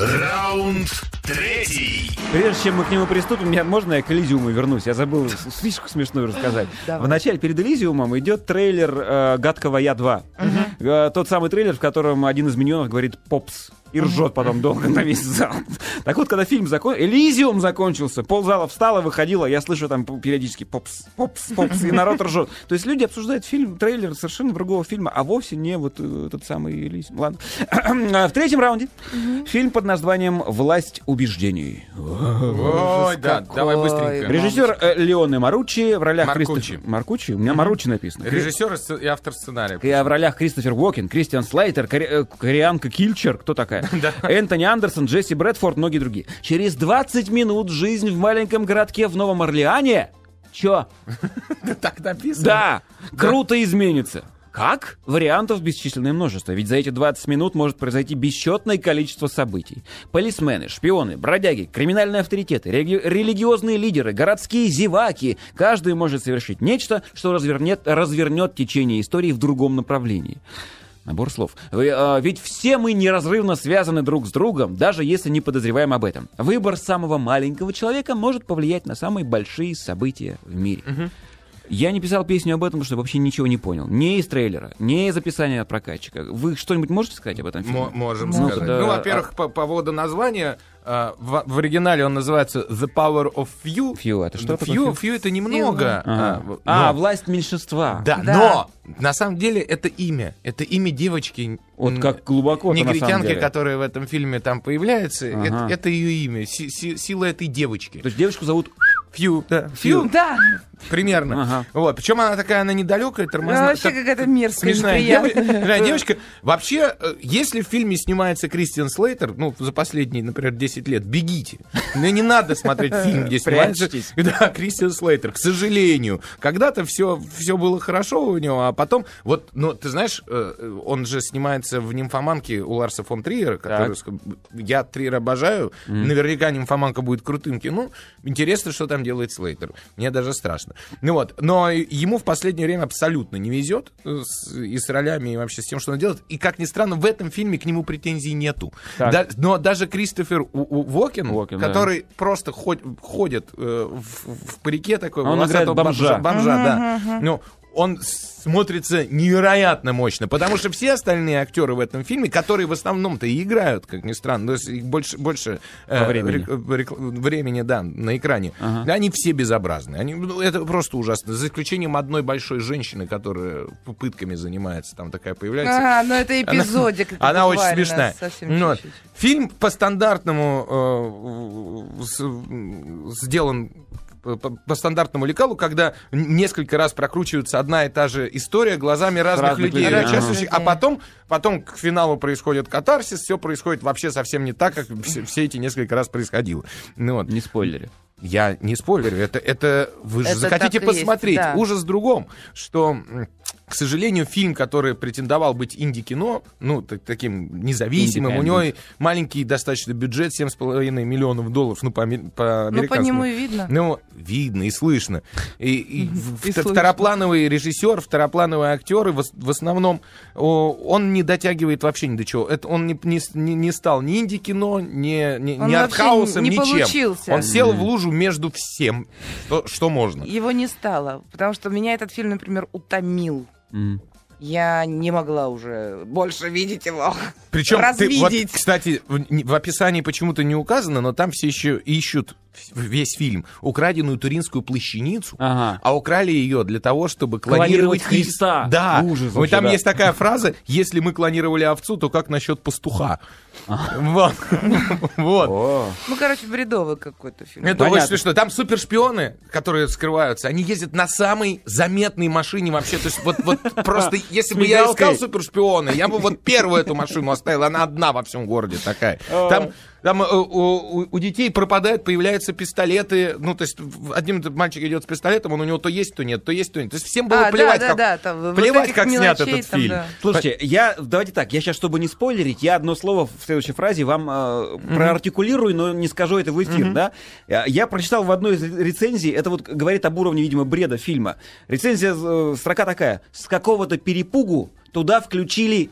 Раунд третий. Прежде чем мы к нему приступим, я, можно я к Элизиуму вернусь? Я забыл [laughs] слишком смешную рассказать. Давай. В начале, перед Элизиумом, идет трейлер э, «Гадкого Я 2». Э, тот самый трейлер, в котором один из миньонов говорит «попс». И ржет потом долго на весь зал. Так вот, когда фильм закончился, Элизиум закончился, ползала встала, выходила, я слышу там периодически попс, попс, попс, и народ ржет. То есть люди обсуждают фильм, трейлер совершенно другого фильма, а вовсе не вот этот самый Элизиум. Ладно. [clears throat] А В третьем раунде фильм под названием «Власть убеждений». Ой, да, давай быстренько. Режиссер э, Леоне Маруччи в ролях Маркуччи. Кристофер... Маркуччи? У меня Маруччи написано. Режиссер и автор сценария. Я в ролях Кристофер Уокен, Кристиан Слейтер, э, Корианка Кильчер, кто такая? [laughs] Энтони Андерсон, Джесси Брэдфорд, многие другие. Через 20 минут жизнь в маленьком городке в Новом Орлеане. Чё? [laughs] Так написано. Да, круто изменится. Как? Вариантов бесчисленное множество, ведь за эти 20 минут может произойти бесчетное количество событий. Полисмены, шпионы, бродяги, криминальные авторитеты, реги- религиозные лидеры, городские зеваки. Каждый может совершить нечто, что развернет, развернет течение истории в другом направлении. Набор слов. Вы, а, ведь все мы неразрывно связаны друг с другом, даже если не подозреваем об этом. Выбор самого маленького человека может повлиять на самые большие события в мире. Я не писал песню об этом, потому что вообще ничего не понял. Не из трейлера, не из описания от прокатчика. Вы что-нибудь можете сказать об этом фильме? Мо- Можем Ну, сказать. тогда- Ну, во-первых, по поводу названия. А, В, в оригинале он называется The Power of Few. Few, это что такое Few, few? few это немного. Ага. а, в- А, но- власть меньшинства. Да, Да. но на самом деле это имя. Это имя девочки. Вот как глубоко на самом Негритянки, которая в этом фильме там появляется, Ага. это, это ее имя, си- си- сила этой девочки. То есть девочку зовут... Фью, да, Фью, Да, примерно. Ага. Вот, причем она такая, она недалекая, она тормозная. вообще так- какая-то мерзкая, Смешная смешная девочка. Вообще, э, если в фильме снимается Кристиан Слейтер, ну, за последние, например, 10 лет, бегите. Ну, не надо смотреть фильм, где снимается... Прячьтесь. [laughs] Да, Кристиан Слейтер, к сожалению. Когда-то все, все было хорошо у него, а потом... Вот, ну, ты знаешь, э, он же снимается в «Нимфоманке» у Ларса фон Триера, который... Я Триера обожаю. Наверняка «Нимфоманка» будет крутым кино. Интересно, что там делает Слейтер. Мне даже страшно. Ну вот, но ему в последнее время абсолютно не везет э, с- и с ролями, и вообще с тем, что он делает. И, как ни странно, в этом фильме к нему претензий нету. Так. Да- но даже Кристофер У- У- Уокен, Уокен, да. который просто ход- ходит э, в, в парике такой, Он играет бомжа. бомжа, да. Ну, он смотрится невероятно мощно, потому что все остальные актеры в этом фильме, которые в основном-то и играют, как ни странно, то есть их больше, больше э, времени. рек- рек- времени, да, на экране, Ага. они все безобразны. Они, ну, это просто ужасно. За исключением одной большой женщины, которая пытками занимается, там такая появляется. А, ну это эпизодик. это Она очень смешная. Совсем Ну. Фильм по стандартному э, с- сделан по, по- стандартному лекалу, когда несколько раз прокручивается одна и та же история глазами разных, разных людей, людей, участвующих, а потом, потом к финалу происходит катарсис, все происходит вообще совсем не так, как все, все эти несколько раз происходило. Ну, вот. Не спойлери. Я не спойлерю, это, это вы же Это захотите и есть, посмотреть. да. Ужас в другом, что, к сожалению, фильм, который претендовал быть инди-кино, ну, т- таким независимым, у него маленький достаточно бюджет, 7,5 миллионов долларов, ну, по, по Ну, по американскому. нему и видно. Ну, видно и слышно. И, и И слышно. второплановый режиссер, второплановые актеры, в, в основном, о, он не дотягивает вообще ни до чего. Это он не, не, не- не стал ни инди-кино, ни, ни, ни артхаусом, не ничем. получился. Он сел в лужу между всем, что, что можно. Его не стало, потому что меня этот фильм, например, утомил. М. Я не могла уже больше видеть его. Причем, ты, вот, Развидеть. кстати, в, описании почему-то не указано, но там все еще ищут весь фильм украденную туринскую плащаницу, Ага. а украли ее для того, чтобы Клонировать клонировать Хри- Христа. Да. Ужас Вот вообще, там да. есть такая фраза: если мы клонировали овцу, то как насчет пастуха? Вот. Вот. Ну, короче, бредовый какой-то фильм. Это очень смешно. Там супершпионы, которые скрываются, они ездят на самой заметной машине вообще. То есть вот, вот просто, если бы я искал супершпиона, я бы вот первую эту машину оставил. Она одна во всем городе такая. Там Там э, у, у- у детей пропадают, появляются пистолеты. Ну, то есть один мальчик идет с пистолетом, он у него то есть, то нет, то есть, то нет. То есть всем было А, да, плевать, да, как, да, там вот плевать, этих как снят этот там, фильм. да. Слушайте, я давайте так, я сейчас, чтобы не спойлерить, я одно слово в следующей фразе вам э, проартикулирую, но не скажу это в эфир, Мгм. да? Я- Я прочитал в одной из рецензий, это вот говорит об уровне, видимо, бреда фильма. Рецензия, э, строка такая: с какого-то перепугу туда включили.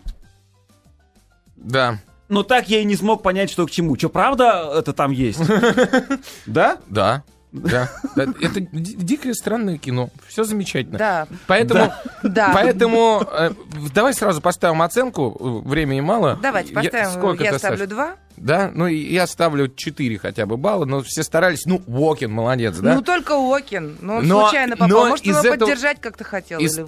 Да. Но так я и не смог понять, что к чему. Что, правда это там есть? [laughs] Да? Да. Да. Да, Это ди- дикое странное кино. Все замечательно. Да. Поэтому, Да. поэтому э, давай сразу поставим оценку. Времени мало. Давайте Я- поставим. сколько Я ты ставлю ставишь? два. Да, ну я ставлю 4 хотя бы балла, но все старались. Ну, Уокин молодец, да? Ну, только Уокин. Ну, Но- случайно попал. но Может, из его этого- поддержать как-то хотел. из- или-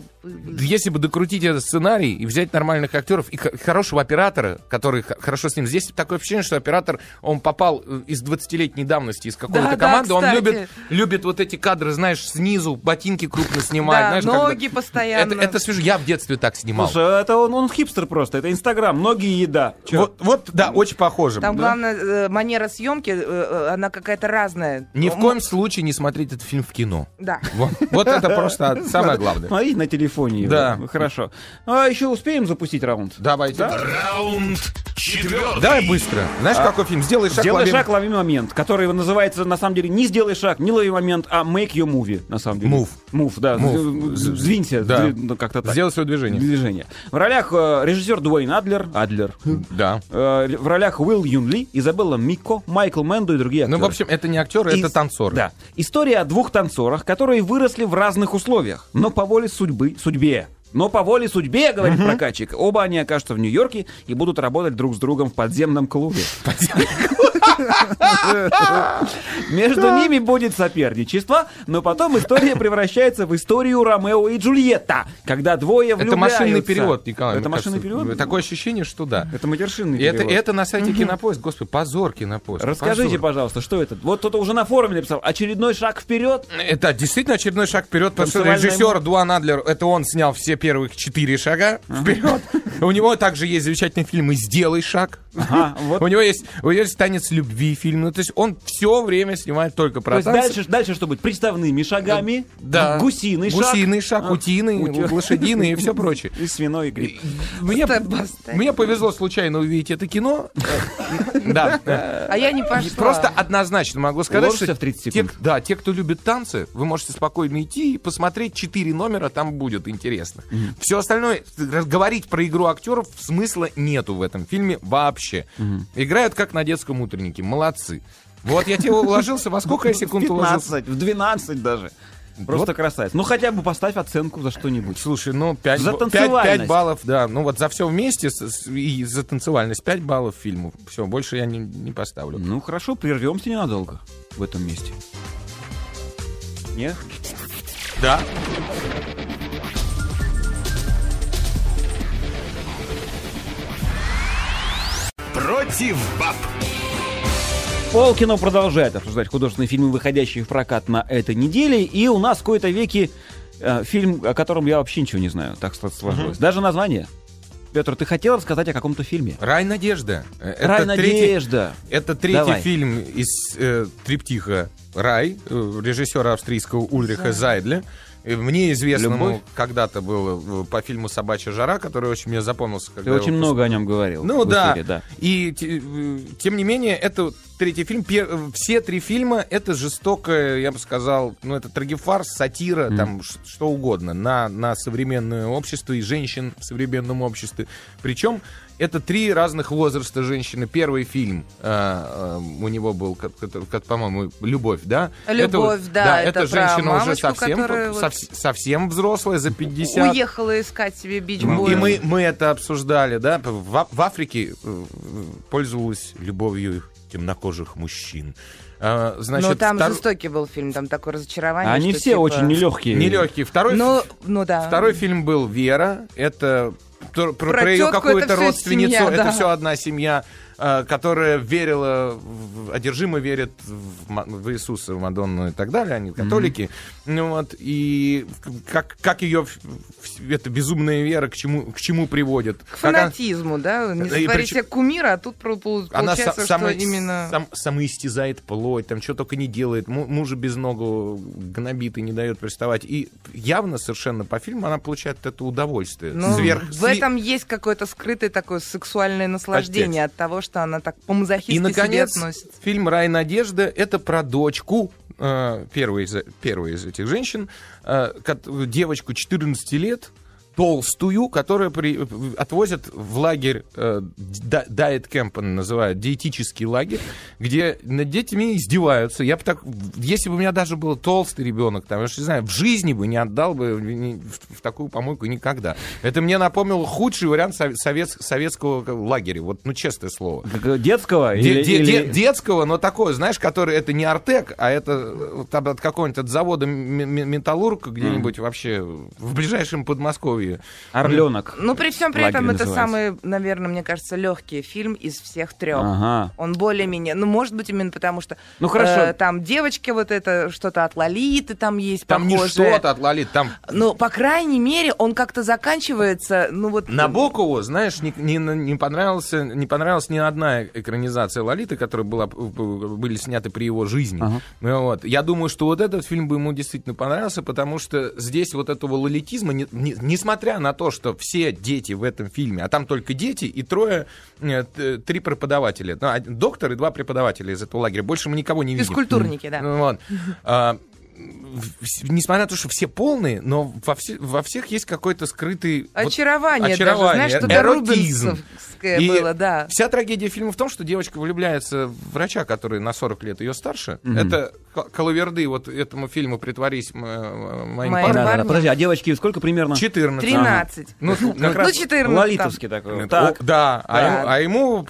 Если бы докрутить этот сценарий и взять нормальных актеров и хорошего оператора, который хорошо с ним. Здесь такое ощущение, что оператор, он попал э, из 20-летней давности из какой-то Да, да, команды. он кстати. любит, любит вот эти кадры, знаешь, снизу, ботинки крупно снимать. Да, знаешь, когда- ноги постоянно. Это, это свежо. Я в детстве так снимал. Слушай, это он, он хипстер просто, это Инстаграм, ноги и еда. Чё? Вот, вот, да, очень похоже. Там да. главное, э, манера съемки, э, э, она какая-то разная. Ни в коем случае не смотреть этот фильм в кино. Да. Вот, вот это просто [laughs] самое главное. Смотрите на телефоне. Да. Хорошо. А еще успеем запустить раунд? Давайте. Раунд четвертый. Давай быстро. Знаешь, А, какой фильм? Сделай шаг, Сделай лови- шаг, лови момент, который называется на самом деле не сделай шаг, не лови момент, а make your movie, на самом деле. Move. Move, да. Move. З- Сдвинься, Да. ну, как-то так. Сделай свое движение. Движение. В ролях э, режиссер Дуэйн Адлер, Адлер. Да. Э, в ролях Уилл Юн Ли, Изабелла Мико, Майкл Мэндо и другие актеры. Ну, в общем, это не актеры, это Ис- танцоры. Да. История о двух танцорах, которые выросли в разных условиях, но по воле судьбы, судьбе. Но по воле судьбе, говорит прокатчик, оба они окажутся в Нью-Йорке и будут работать друг с другом в подземном клубе. [laughs] Между ними будет соперничество, но потом история [laughs] превращается в историю Ромео и Джульетта, когда двое Это влюбляются. машинный перевод, Николай. Это машинный перевод? Такое ощущение, что да. Это матершинный И это, перевод. это на сайте Кинопоиск. Господи, позор Кинопоиск. Расскажите, пожалуйста, что это? Вот кто-то уже на форуме написал. Очередной шаг вперед. Это действительно очередной шаг вперед, потому что Танцевальная режиссер Дуан Адлер, это он снял все первых четыре шага вперед. У него также есть замечательный фильм «И сделай шаг». Ага, вот. У него есть, у него есть «Танец любви» фильм. Ну, то есть он все время снимает только То про есть танцы. дальше, дальше что будет? Приставными шагами, Да. гусиный шаг. Гусиный шаг, А, утиный, ути- лошадиный и все прочее. И свиной и гриб. Мне, мне повезло случайно увидеть это кино. Да. А я не пошла. Просто однозначно могу сказать, что в 30 те, секунд? да, те, кто любит танцы, вы можете спокойно идти и посмотреть четыре номера, там будет интересно. Все остальное, говорить про игру актеров смысла нету в этом фильме вообще. Играют как на детском утреннике, молодцы. Вот я тебе уложился, во сколько я секунд в уложился? 15, в 12 даже. Просто Вот. красавец. Ну хотя бы поставь оценку за что-нибудь. Слушай, ну 5, За 5, танцевальность. баллов, да. Ну вот за все вместе с- и за танцевальность 5 баллов фильму. Все, больше я не, не поставлю. Ну хорошо, прервемся ненадолго в этом месте. Нет? Да. Против баб. Полкино продолжает обсуждать художественные фильмы, выходящие в прокат на этой неделе. И у нас в кои-то веки э, фильм, о котором я вообще ничего не знаю. Так сл- сложилось. Даже название. Петр, ты хотел рассказать о каком-то фильме? Рай надежда. Э, это Рай третий- надежда. Это третий Давай. фильм из э, триптиха «Рай» э, режиссера австрийского Ульриха Зайдля. Э, Мне известному Любовь? когда-то было э, по фильму «Собачья жара», который очень мне запомнился. Ты очень много о нем говорил. Ну да. эфире, да. И э, тем не менее, это третий фильм. Э, Все три фильма это жестокая, я бы сказал, ну это трагефарс, сатира, там ш- что угодно на, на современное общество и женщин в современном обществе. Причем это три разных возраста женщины. Первый фильм э, э, у него был, как- как- по-моему, «Любовь», да? «Любовь», вот- да, это, это про женщина уже мамочку, совсем, которая вот- сов- совсем взрослая, за 50. Уехала искать себе бич И мы, мы это обсуждали, да? В, в Африке э, пользовалась любовью темнокожих мужчин. А, значит, Но там втор- жестокий был фильм, там такое разочарование. Они что, все типа, очень нелегкие. Нелегкий. Второй, Ну, ну да. второй фильм был «Вера». Это про, про- Про ее какую-то это родственницу. семья, это да. все одна семья. Э, которая верила, в- одержимо верит в, Иисуса, в Мадонну и так далее, они католики. Ну вот, и как, как ее эта безумная вера к чему, к чему приводит. К Как она- фанатизму, да? Не И сотворить причем- себе кумира, а тут про- пол- она получается, са- что само- именно... сам- самоистязает плоть, там что только не делает, му- мужа без ногу гнобит и не дает приставать. И явно совершенно по фильму она получает этого удовольствие. Ну, Сверх- в этом есть какое-то скрытое такое сексуальное наслаждение от того, что она так по-мазохистски И, себе наконец, относится. фильм «Рай надежда» — это про дочку э, первой, из, первой из этих женщин, э, девочку 14 лет, толстую, которую при- отвозят в лагерь э, Diet Camp, он называют, диетический лагерь, где над детьми издеваются. Я бы так, если бы у меня даже был толстый ребенок, там, я ж не знаю, в жизни бы не отдал бы ни- в, в такую помойку никогда. Это мне напомнило худший вариант сов- совет- советского лагеря, вот, ну, честное слово. Как, Детского? Де- или- де- или- де- детского, но такое, знаешь, который это не Артек, а это э, там от какого-нибудь от завода Металлург где-нибудь вообще в ближайшем Подмосковье. Орленок. Ну, при всем при этом, это самый, наверное, мне кажется, легкий фильм из всех трех. Ага. Он более-менее, ну, может быть, именно потому что Ну, хорошо. э, там девочки вот это, что-то от Лолиты там есть Там не похожее. что-то от Лолит, там Ну, по крайней мере, он как-то заканчивается, ну, вот... Набокову, знаешь, не, не, не понравился, не понравилась ни одна экранизация Лолиты, которая была, были сняты при его жизни. Ну, вот. Я думаю, что вот этот фильм бы ему действительно понравился, потому что здесь вот этого лолитизма, не- не- несмотря на то, что все дети в этом фильме, а там только дети и трое, э, три преподавателя, ну, доктор и два преподавателя из этого лагеря. Больше мы никого не видим. Физкультурники, да. Вот. Несмотря на то, что все полные, но во, все- во всех есть какой-то скрытый... вот Очарование, очарование, даже, знаешь, что-то эротизм. И было, да. Вся трагедия фильма в том, что девочка влюбляется в врача, который на 40 лет ее старше. Мгм. Это коловерды вот этому фильму «Притворись м- э, моим Моим Да, да, да. парнем. Подожди, а девочки сколько примерно? 14. 13. Ну, Ну, как раз- 14 Лолитовский там. такой. О, Так. да, а Да. ему, а ему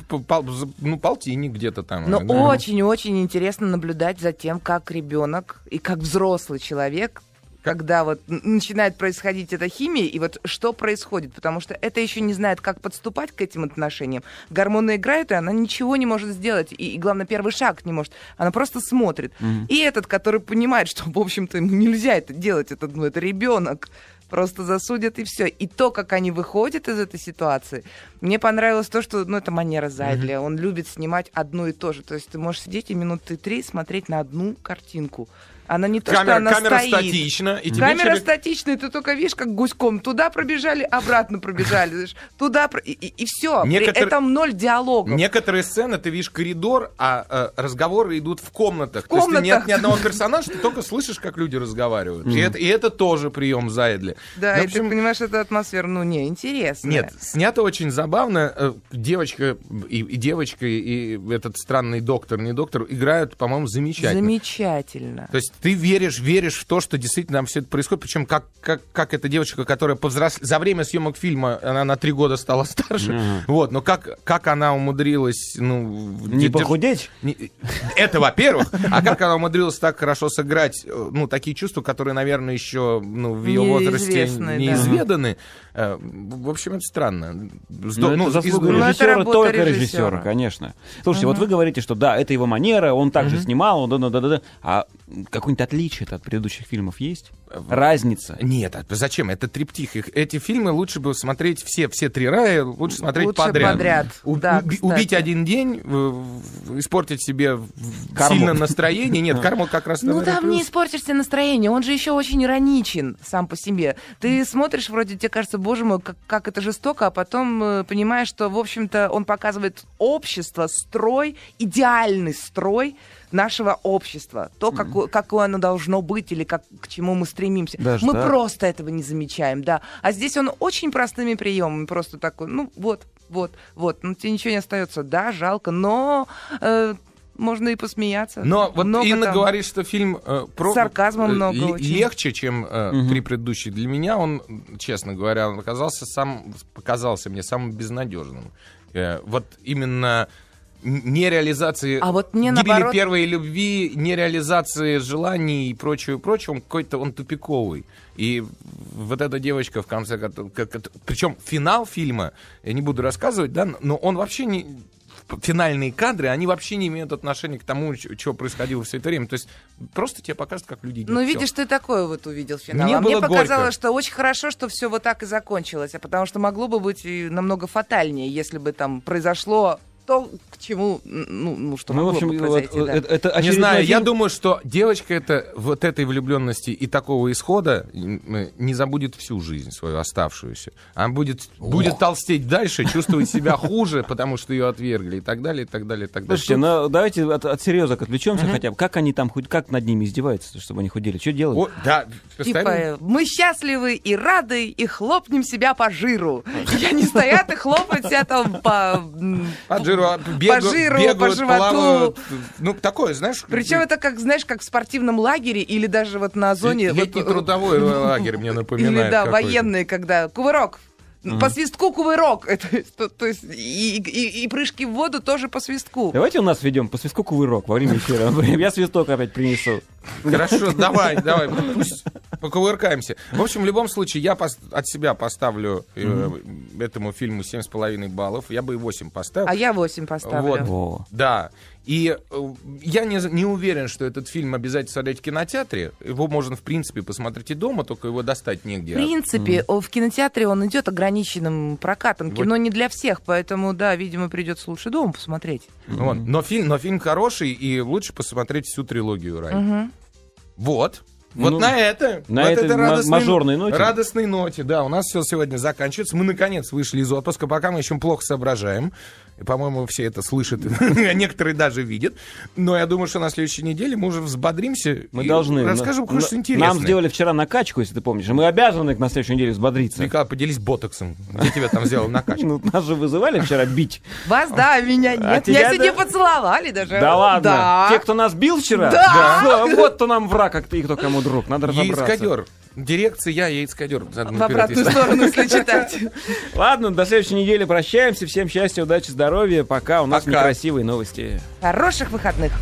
ну, полтинник где-то там. Но да. очень-очень интересно наблюдать за тем, как ребенок и как взрослый человек когда вот начинает происходить эта химия, и вот что происходит, потому что это еще не знает, как подступать к этим отношениям. Гормоны играют, и она ничего не может сделать, и, и главное, первый шаг не может. Она просто смотрит. И этот, который понимает, что, в общем-то, ему нельзя это делать, это, ну, это ребенок, просто засудят и все. И то, как они выходят из этой ситуации, мне понравилось то, что, ну, это манера Зайдля. Он любит снимать одно и то же. То есть ты можешь сидеть и минуты три смотреть на одну картинку. Она не то, что Камера, она камера стоит. статична, и тебе Камера через- статичная, ты только видишь, как гуськом. Туда пробежали, обратно пробежали. знаешь, Туда, про- и, все. Некоторые- Это ноль диалогов. Некоторые сцены ты видишь коридор, а э, разговоры идут в комнатах. То есть нет ни одного персонажа, ты только слышишь, как люди разговаривают. И, это, и это тоже прием Зайдли. Да, Ну, в и общем, ты понимаешь, эта атмосфера, ну, не, интересная. Нет, снято очень забавно. Э, Девочка и, и девочка, и этот странный доктор, не доктор, играют, по-моему, замечательно. Замечательно. То есть ты веришь, веришь в то, что действительно там все это происходит. Причем как, как, как эта девочка, которая повзрос... за время съемок фильма, она на три года стала старше. Мгм. Вот, но как, как она умудрилась... Ну, Не держ- похудеть? не- Это, во-первых. А как она умудрилась так хорошо сыграть, э, ну, такие чувства, которые, наверное, еще ну, в ее возрасте Неизвестны, да. Э, В общем, это странно. Сдо- Ну, ну, это заслуга из- Ну, это режиссера, работа только режиссера. режиссера, конечно. Слушайте, вот вы говорите, что да, это его манера, он также снимал, да, да, да, да, да. А какое-нибудь отличие от предыдущих фильмов есть? Разница? Нет, а зачем? Это триптих. Их- Эти фильмы лучше бы смотреть все, все три рая, лучше смотреть Лучше подряд. подряд, У- да, уби- убить один день, испортить себе Карму. сильно настроение. Нет, [laughs] карму как раз Ну там не плюс. испортишь себе настроение, он же еще очень ироничен сам по себе. Ты смотришь, вроде тебе кажется, боже мой, как, как это жестоко, а потом э, понимаешь, что, в общем-то, он показывает общество, строй, идеальный строй нашего общества. То, какое, какое оно должно быть или как, к чему мы стремимся. Даже мы так? просто этого не замечаем, да. А здесь он очень простыми приемами, просто такой, ну вот, вот, вот, ну тебе ничего не остается. Да, жалко, но э, можно и посмеяться. Но вот Много Инна там. говорит, что фильм э, про... Сарказма э, много ле- очень. легче, чем э, Мгм. три предыдущие. Для меня он, честно говоря, он оказался сам, показался мне самым безнадежным. Э, вот именно нереализации А вот мне гибели наоборот- первой любви, нереализации желаний и прочее, прочее, он какой-то он тупиковый. И вот эта девочка в конце, причем финал фильма, я не буду рассказывать, да, но он вообще не финальные кадры, они вообще не имеют отношения к тому, что происходило все это время. То есть просто тебе покажут, как люди Ну, видишь, ты такое вот увидел финал. Мне а мне было показалось, горько. что очень хорошо, что все вот так и закончилось. А потому что могло бы быть намного фатальнее, если бы там произошло то, к чему, ну, ну что Ну, в могло общем, бы вот, произойти, да. это, это Не очередной знаю, я думаю, что девочка это вот этой влюбленности и такого исхода э, не забудет всю жизнь свою оставшуюся. Она будет, будет толстеть дальше, чувствовать себя хуже, потому что ее отвергли и так далее, и так далее, и так далее. Слушайте, ну давайте от, от серьезок отвлечемся хотя бы. Как они там, хоть как над ними издеваются, чтобы они худели? Что делают? О, да, Типа, э, мы счастливы и рады, и хлопнем себя по жиру. И они стоят и хлопают себя там по... жиру, бегают, по жиру, бегают, по животу. плавают. Ну, такое, знаешь... Причем это как, знаешь, как в спортивном лагере или даже вот на зоне... Летний вот, э, трудовой [laughs] лагерь мне напоминает. Или, да, какой-то. военные, когда кувырок. Мгм. По свистку кувырок. [laughs] Это, то, то есть и, и- и прыжки в воду тоже по свистку. Давайте у нас ведем по свистку кувырок во время эфира. [laughs] Я свисток опять принесу. Хорошо, давай, давай, пусть покувыркаемся. В общем, в любом случае, я от себя поставлю э, этому фильму 7,5 баллов. Я бы и 8 поставил. А я 8 поставлю. Вот, да. И э, я не, не уверен, что этот фильм обязательно смотреть в кинотеатре. Его можно, в принципе, посмотреть и дома, только его достать негде. В принципе, о, в кинотеатре он идет ограниченным прокатом. Вот. Кино не для всех, поэтому, да, видимо, придется лучше дома посмотреть. Вот. Но, фильм, но фильм хороший, и лучше посмотреть всю трилогию Рай. Мгм. Вот. Вот Ну, на это, на вот этой это радостной, мажорной ноте. радостной ноте, да, у нас все сегодня заканчивается. Мы наконец вышли из отпуска, пока мы еще плохо соображаем. По-моему, все это слышат, [laughs] некоторые даже видят. Но я думаю, что на следующей неделе мы уже взбодримся. Мы и должны. Расскажем кое-что интересное. Нам сделали вчера накачку, если ты помнишь. Мы обязаны на следующей неделе взбодриться. Николай, поделись ботоксом. Где тебя там сделал накачку? [laughs] Ну, нас же вызывали вчера бить. Вас, да, а меня А нет. тебя, Меня сегодня поцеловали даже. Да ладно? Да. Те, кто нас бил вчера? Да. Вот кто нам враг, а кто и кто кому друг. Надо разобраться. Яйцкадер. Дирекция я, яйцкадер. В обратную сторону, если читать. [laughs] Ладно, до следующей недели прощаемся. Всем счастья, удачи, здоровья. Пока. У нас Пока. некрасивые новости. Хороших выходных.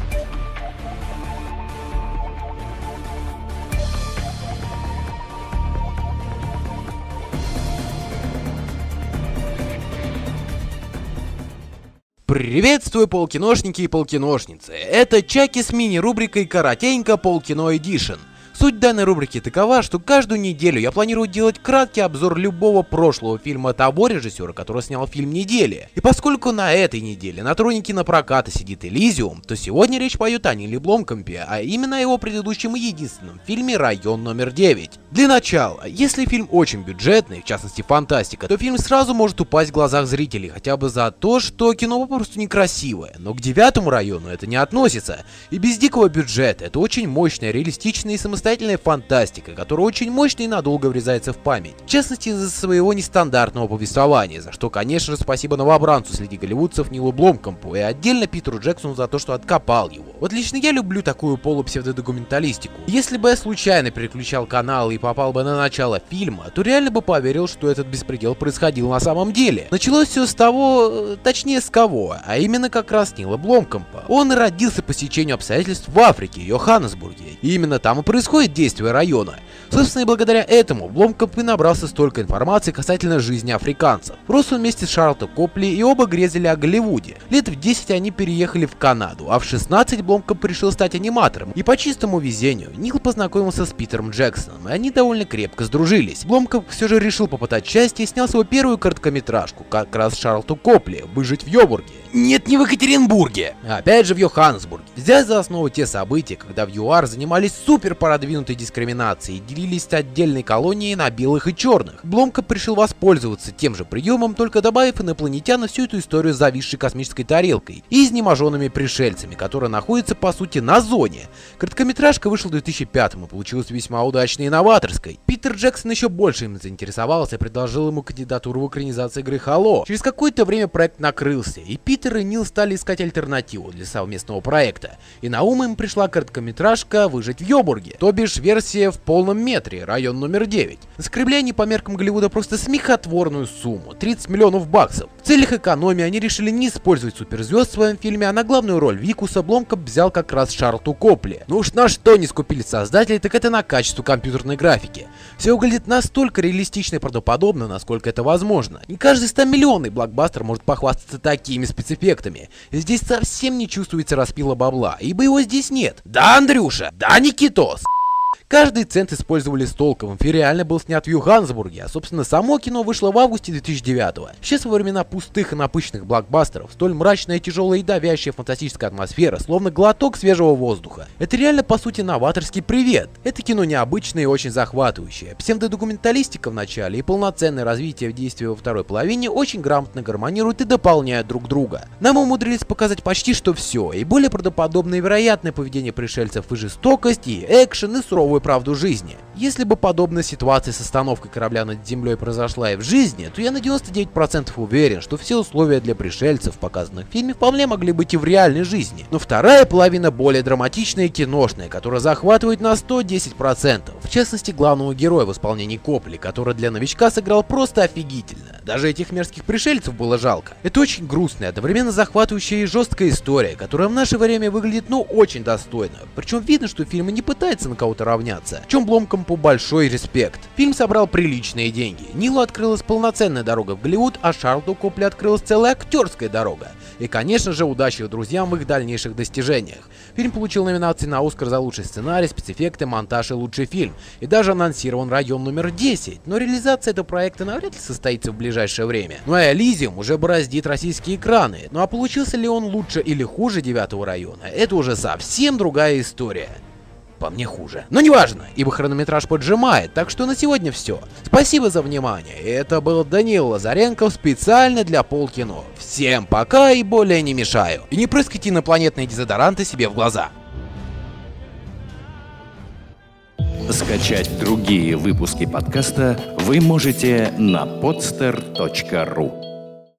Приветствую, полкиношники и полкиношницы. Это Чаки с мини-рубрикой «Коротенько Полкино Эдишн». Суть данной рубрики такова, что каждую неделю я планирую делать краткий обзор любого прошлого фильма того режиссера, который снял фильм недели. И поскольку на этой неделе на троне кинопроката сидит Элизиум, то сегодня речь пойдет о Ниле Бломкомпе, а именно о его предыдущем и единственном фильме «Район номер 9». Для начала, если фильм очень бюджетный, в частности фантастика, то фильм сразу может упасть в глазах зрителей, хотя бы за то, что кино попросту некрасивое. Но к девятому району это не относится. И без дикого бюджета это очень мощная, реалистичная и самостоятельная фантастика, которая очень мощно и надолго врезается в память. В частности, из-за своего нестандартного повествования, за что, конечно же, спасибо новобранцу среди голливудцев Нилу Бломкомпу и отдельно Питеру Джексону за то, что откопал его. Вот лично я люблю такую полупсевдодокументалистику. Если бы я случайно переключал канал и попал бы на начало фильма, то реально бы поверил, что этот беспредел происходил на самом деле. Началось все с того, э, точнее с кого, а именно как раз Нила Бломкомпа. Он родился по стечению обстоятельств в Африке, Йоханнесбурге, и именно там и происходит действие района. Собственно, и благодаря этому Бломкомп и набрался столько информации касательно жизни африканцев. Рос он вместе с Шарлотом Копли и оба грезили о Голливуде. Лет в 10 они переехали в Канаду, а в 16 Бломкомп решил стать аниматором. И по чистому везению Нил познакомился с Питером Джексоном, и они довольно крепко сдружились. Бломкомп все же решил попытать счастье и снял свою первую короткометражку, как раз Шарлоту Копли, «Выжить в Йобурге». Нет, не в Екатеринбурге, а опять же в Йоханнесбурге. Взять за основу те события, когда в ЮАР занимались супер продвинутой дискриминацией и делились отдельной колонией на белых и черных. Бломка решил воспользоваться тем же приемом, только добавив инопланетян на всю эту историю с зависшей космической тарелкой и изнеможенными пришельцами, которые находятся по сути на зоне. Короткометражка вышла в 2005 и получилась весьма удачной и новаторской. Питер Джексон еще больше им заинтересовался и предложил ему кандидатуру в экранизации игры Halo. Через какое-то время проект накрылся, и Питер и Нил стали искать альтернативу для совместного проекта. И на ум им пришла короткометражка «Выжить в Йобурге», то бишь версия в полном метре, район номер 9. Наскребли они по меркам Голливуда просто смехотворную сумму – 30 миллионов баксов. В целях экономии они решили не использовать суперзвезд в своем фильме, а на главную роль Викуса Бломка взял как раз Шарлоту Копли. Ну уж на что не скупили создатели, так это на качество компьютерной графики. Все выглядит настолько реалистично и правдоподобно, насколько это возможно. Не каждый 100-миллионный блокбастер может похвастаться такими спецэффектами спецэффектами. Здесь совсем не чувствуется распила бабла, ибо его здесь нет. Да, Андрюша? Да, Никитос? Каждый цент использовали с толком. Фильм реально был снят в Йоханнесбурге, а собственно само кино вышло в августе 2009 -го. Сейчас во времена пустых и напыщенных блокбастеров, столь мрачная, тяжелая и давящая фантастическая атмосфера, словно глоток свежего воздуха. Это реально по сути новаторский привет. Это кино необычное и очень захватывающее. Псевдодокументалистика в начале и полноценное развитие в действии во второй половине очень грамотно гармонируют и дополняют друг друга. Нам умудрились показать почти что все, и более правдоподобное и вероятное поведение пришельцев и жестокость, и экшен, и суровую правду жизни. Если бы подобная ситуация с остановкой корабля над землей произошла и в жизни, то я на 99% уверен, что все условия для пришельцев, показанных в фильме, вполне могли быть и в реальной жизни. Но вторая половина более драматичная и киношная, которая захватывает на 110%. В частности, главного героя в исполнении Копли, который для новичка сыграл просто офигительно. Даже этих мерзких пришельцев было жалко. Это очень грустная, одновременно захватывающая и жесткая история, которая в наше время выглядит ну очень достойно. Причем видно, что фильм не пытается на кого-то равняться. В чем Бломкомпу большой респект. Фильм собрал приличные деньги. Нилу открылась полноценная дорога в Голливуд, а Шарлу Копли открылась целая актерская дорога. И, конечно же, удачи друзьям в их дальнейших достижениях. Фильм получил номинации на Оскар за лучший сценарий, спецэффекты, монтаж и лучший фильм. И даже анонсирован район номер 10. Но реализация этого проекта навряд ли состоится в ближайшее время. Ну а Элизиум уже бороздит российские экраны. Ну а получился ли он лучше или хуже девятого района, это уже совсем другая история по мне хуже. Но неважно, ибо хронометраж поджимает, так что на сегодня все. Спасибо за внимание. Это был Данил Лазаренков специально для Полкино. Всем пока и более не мешаю. И не прыскайте инопланетные дезодоранты себе в глаза. Скачать другие выпуски подкаста вы можете на podster.ru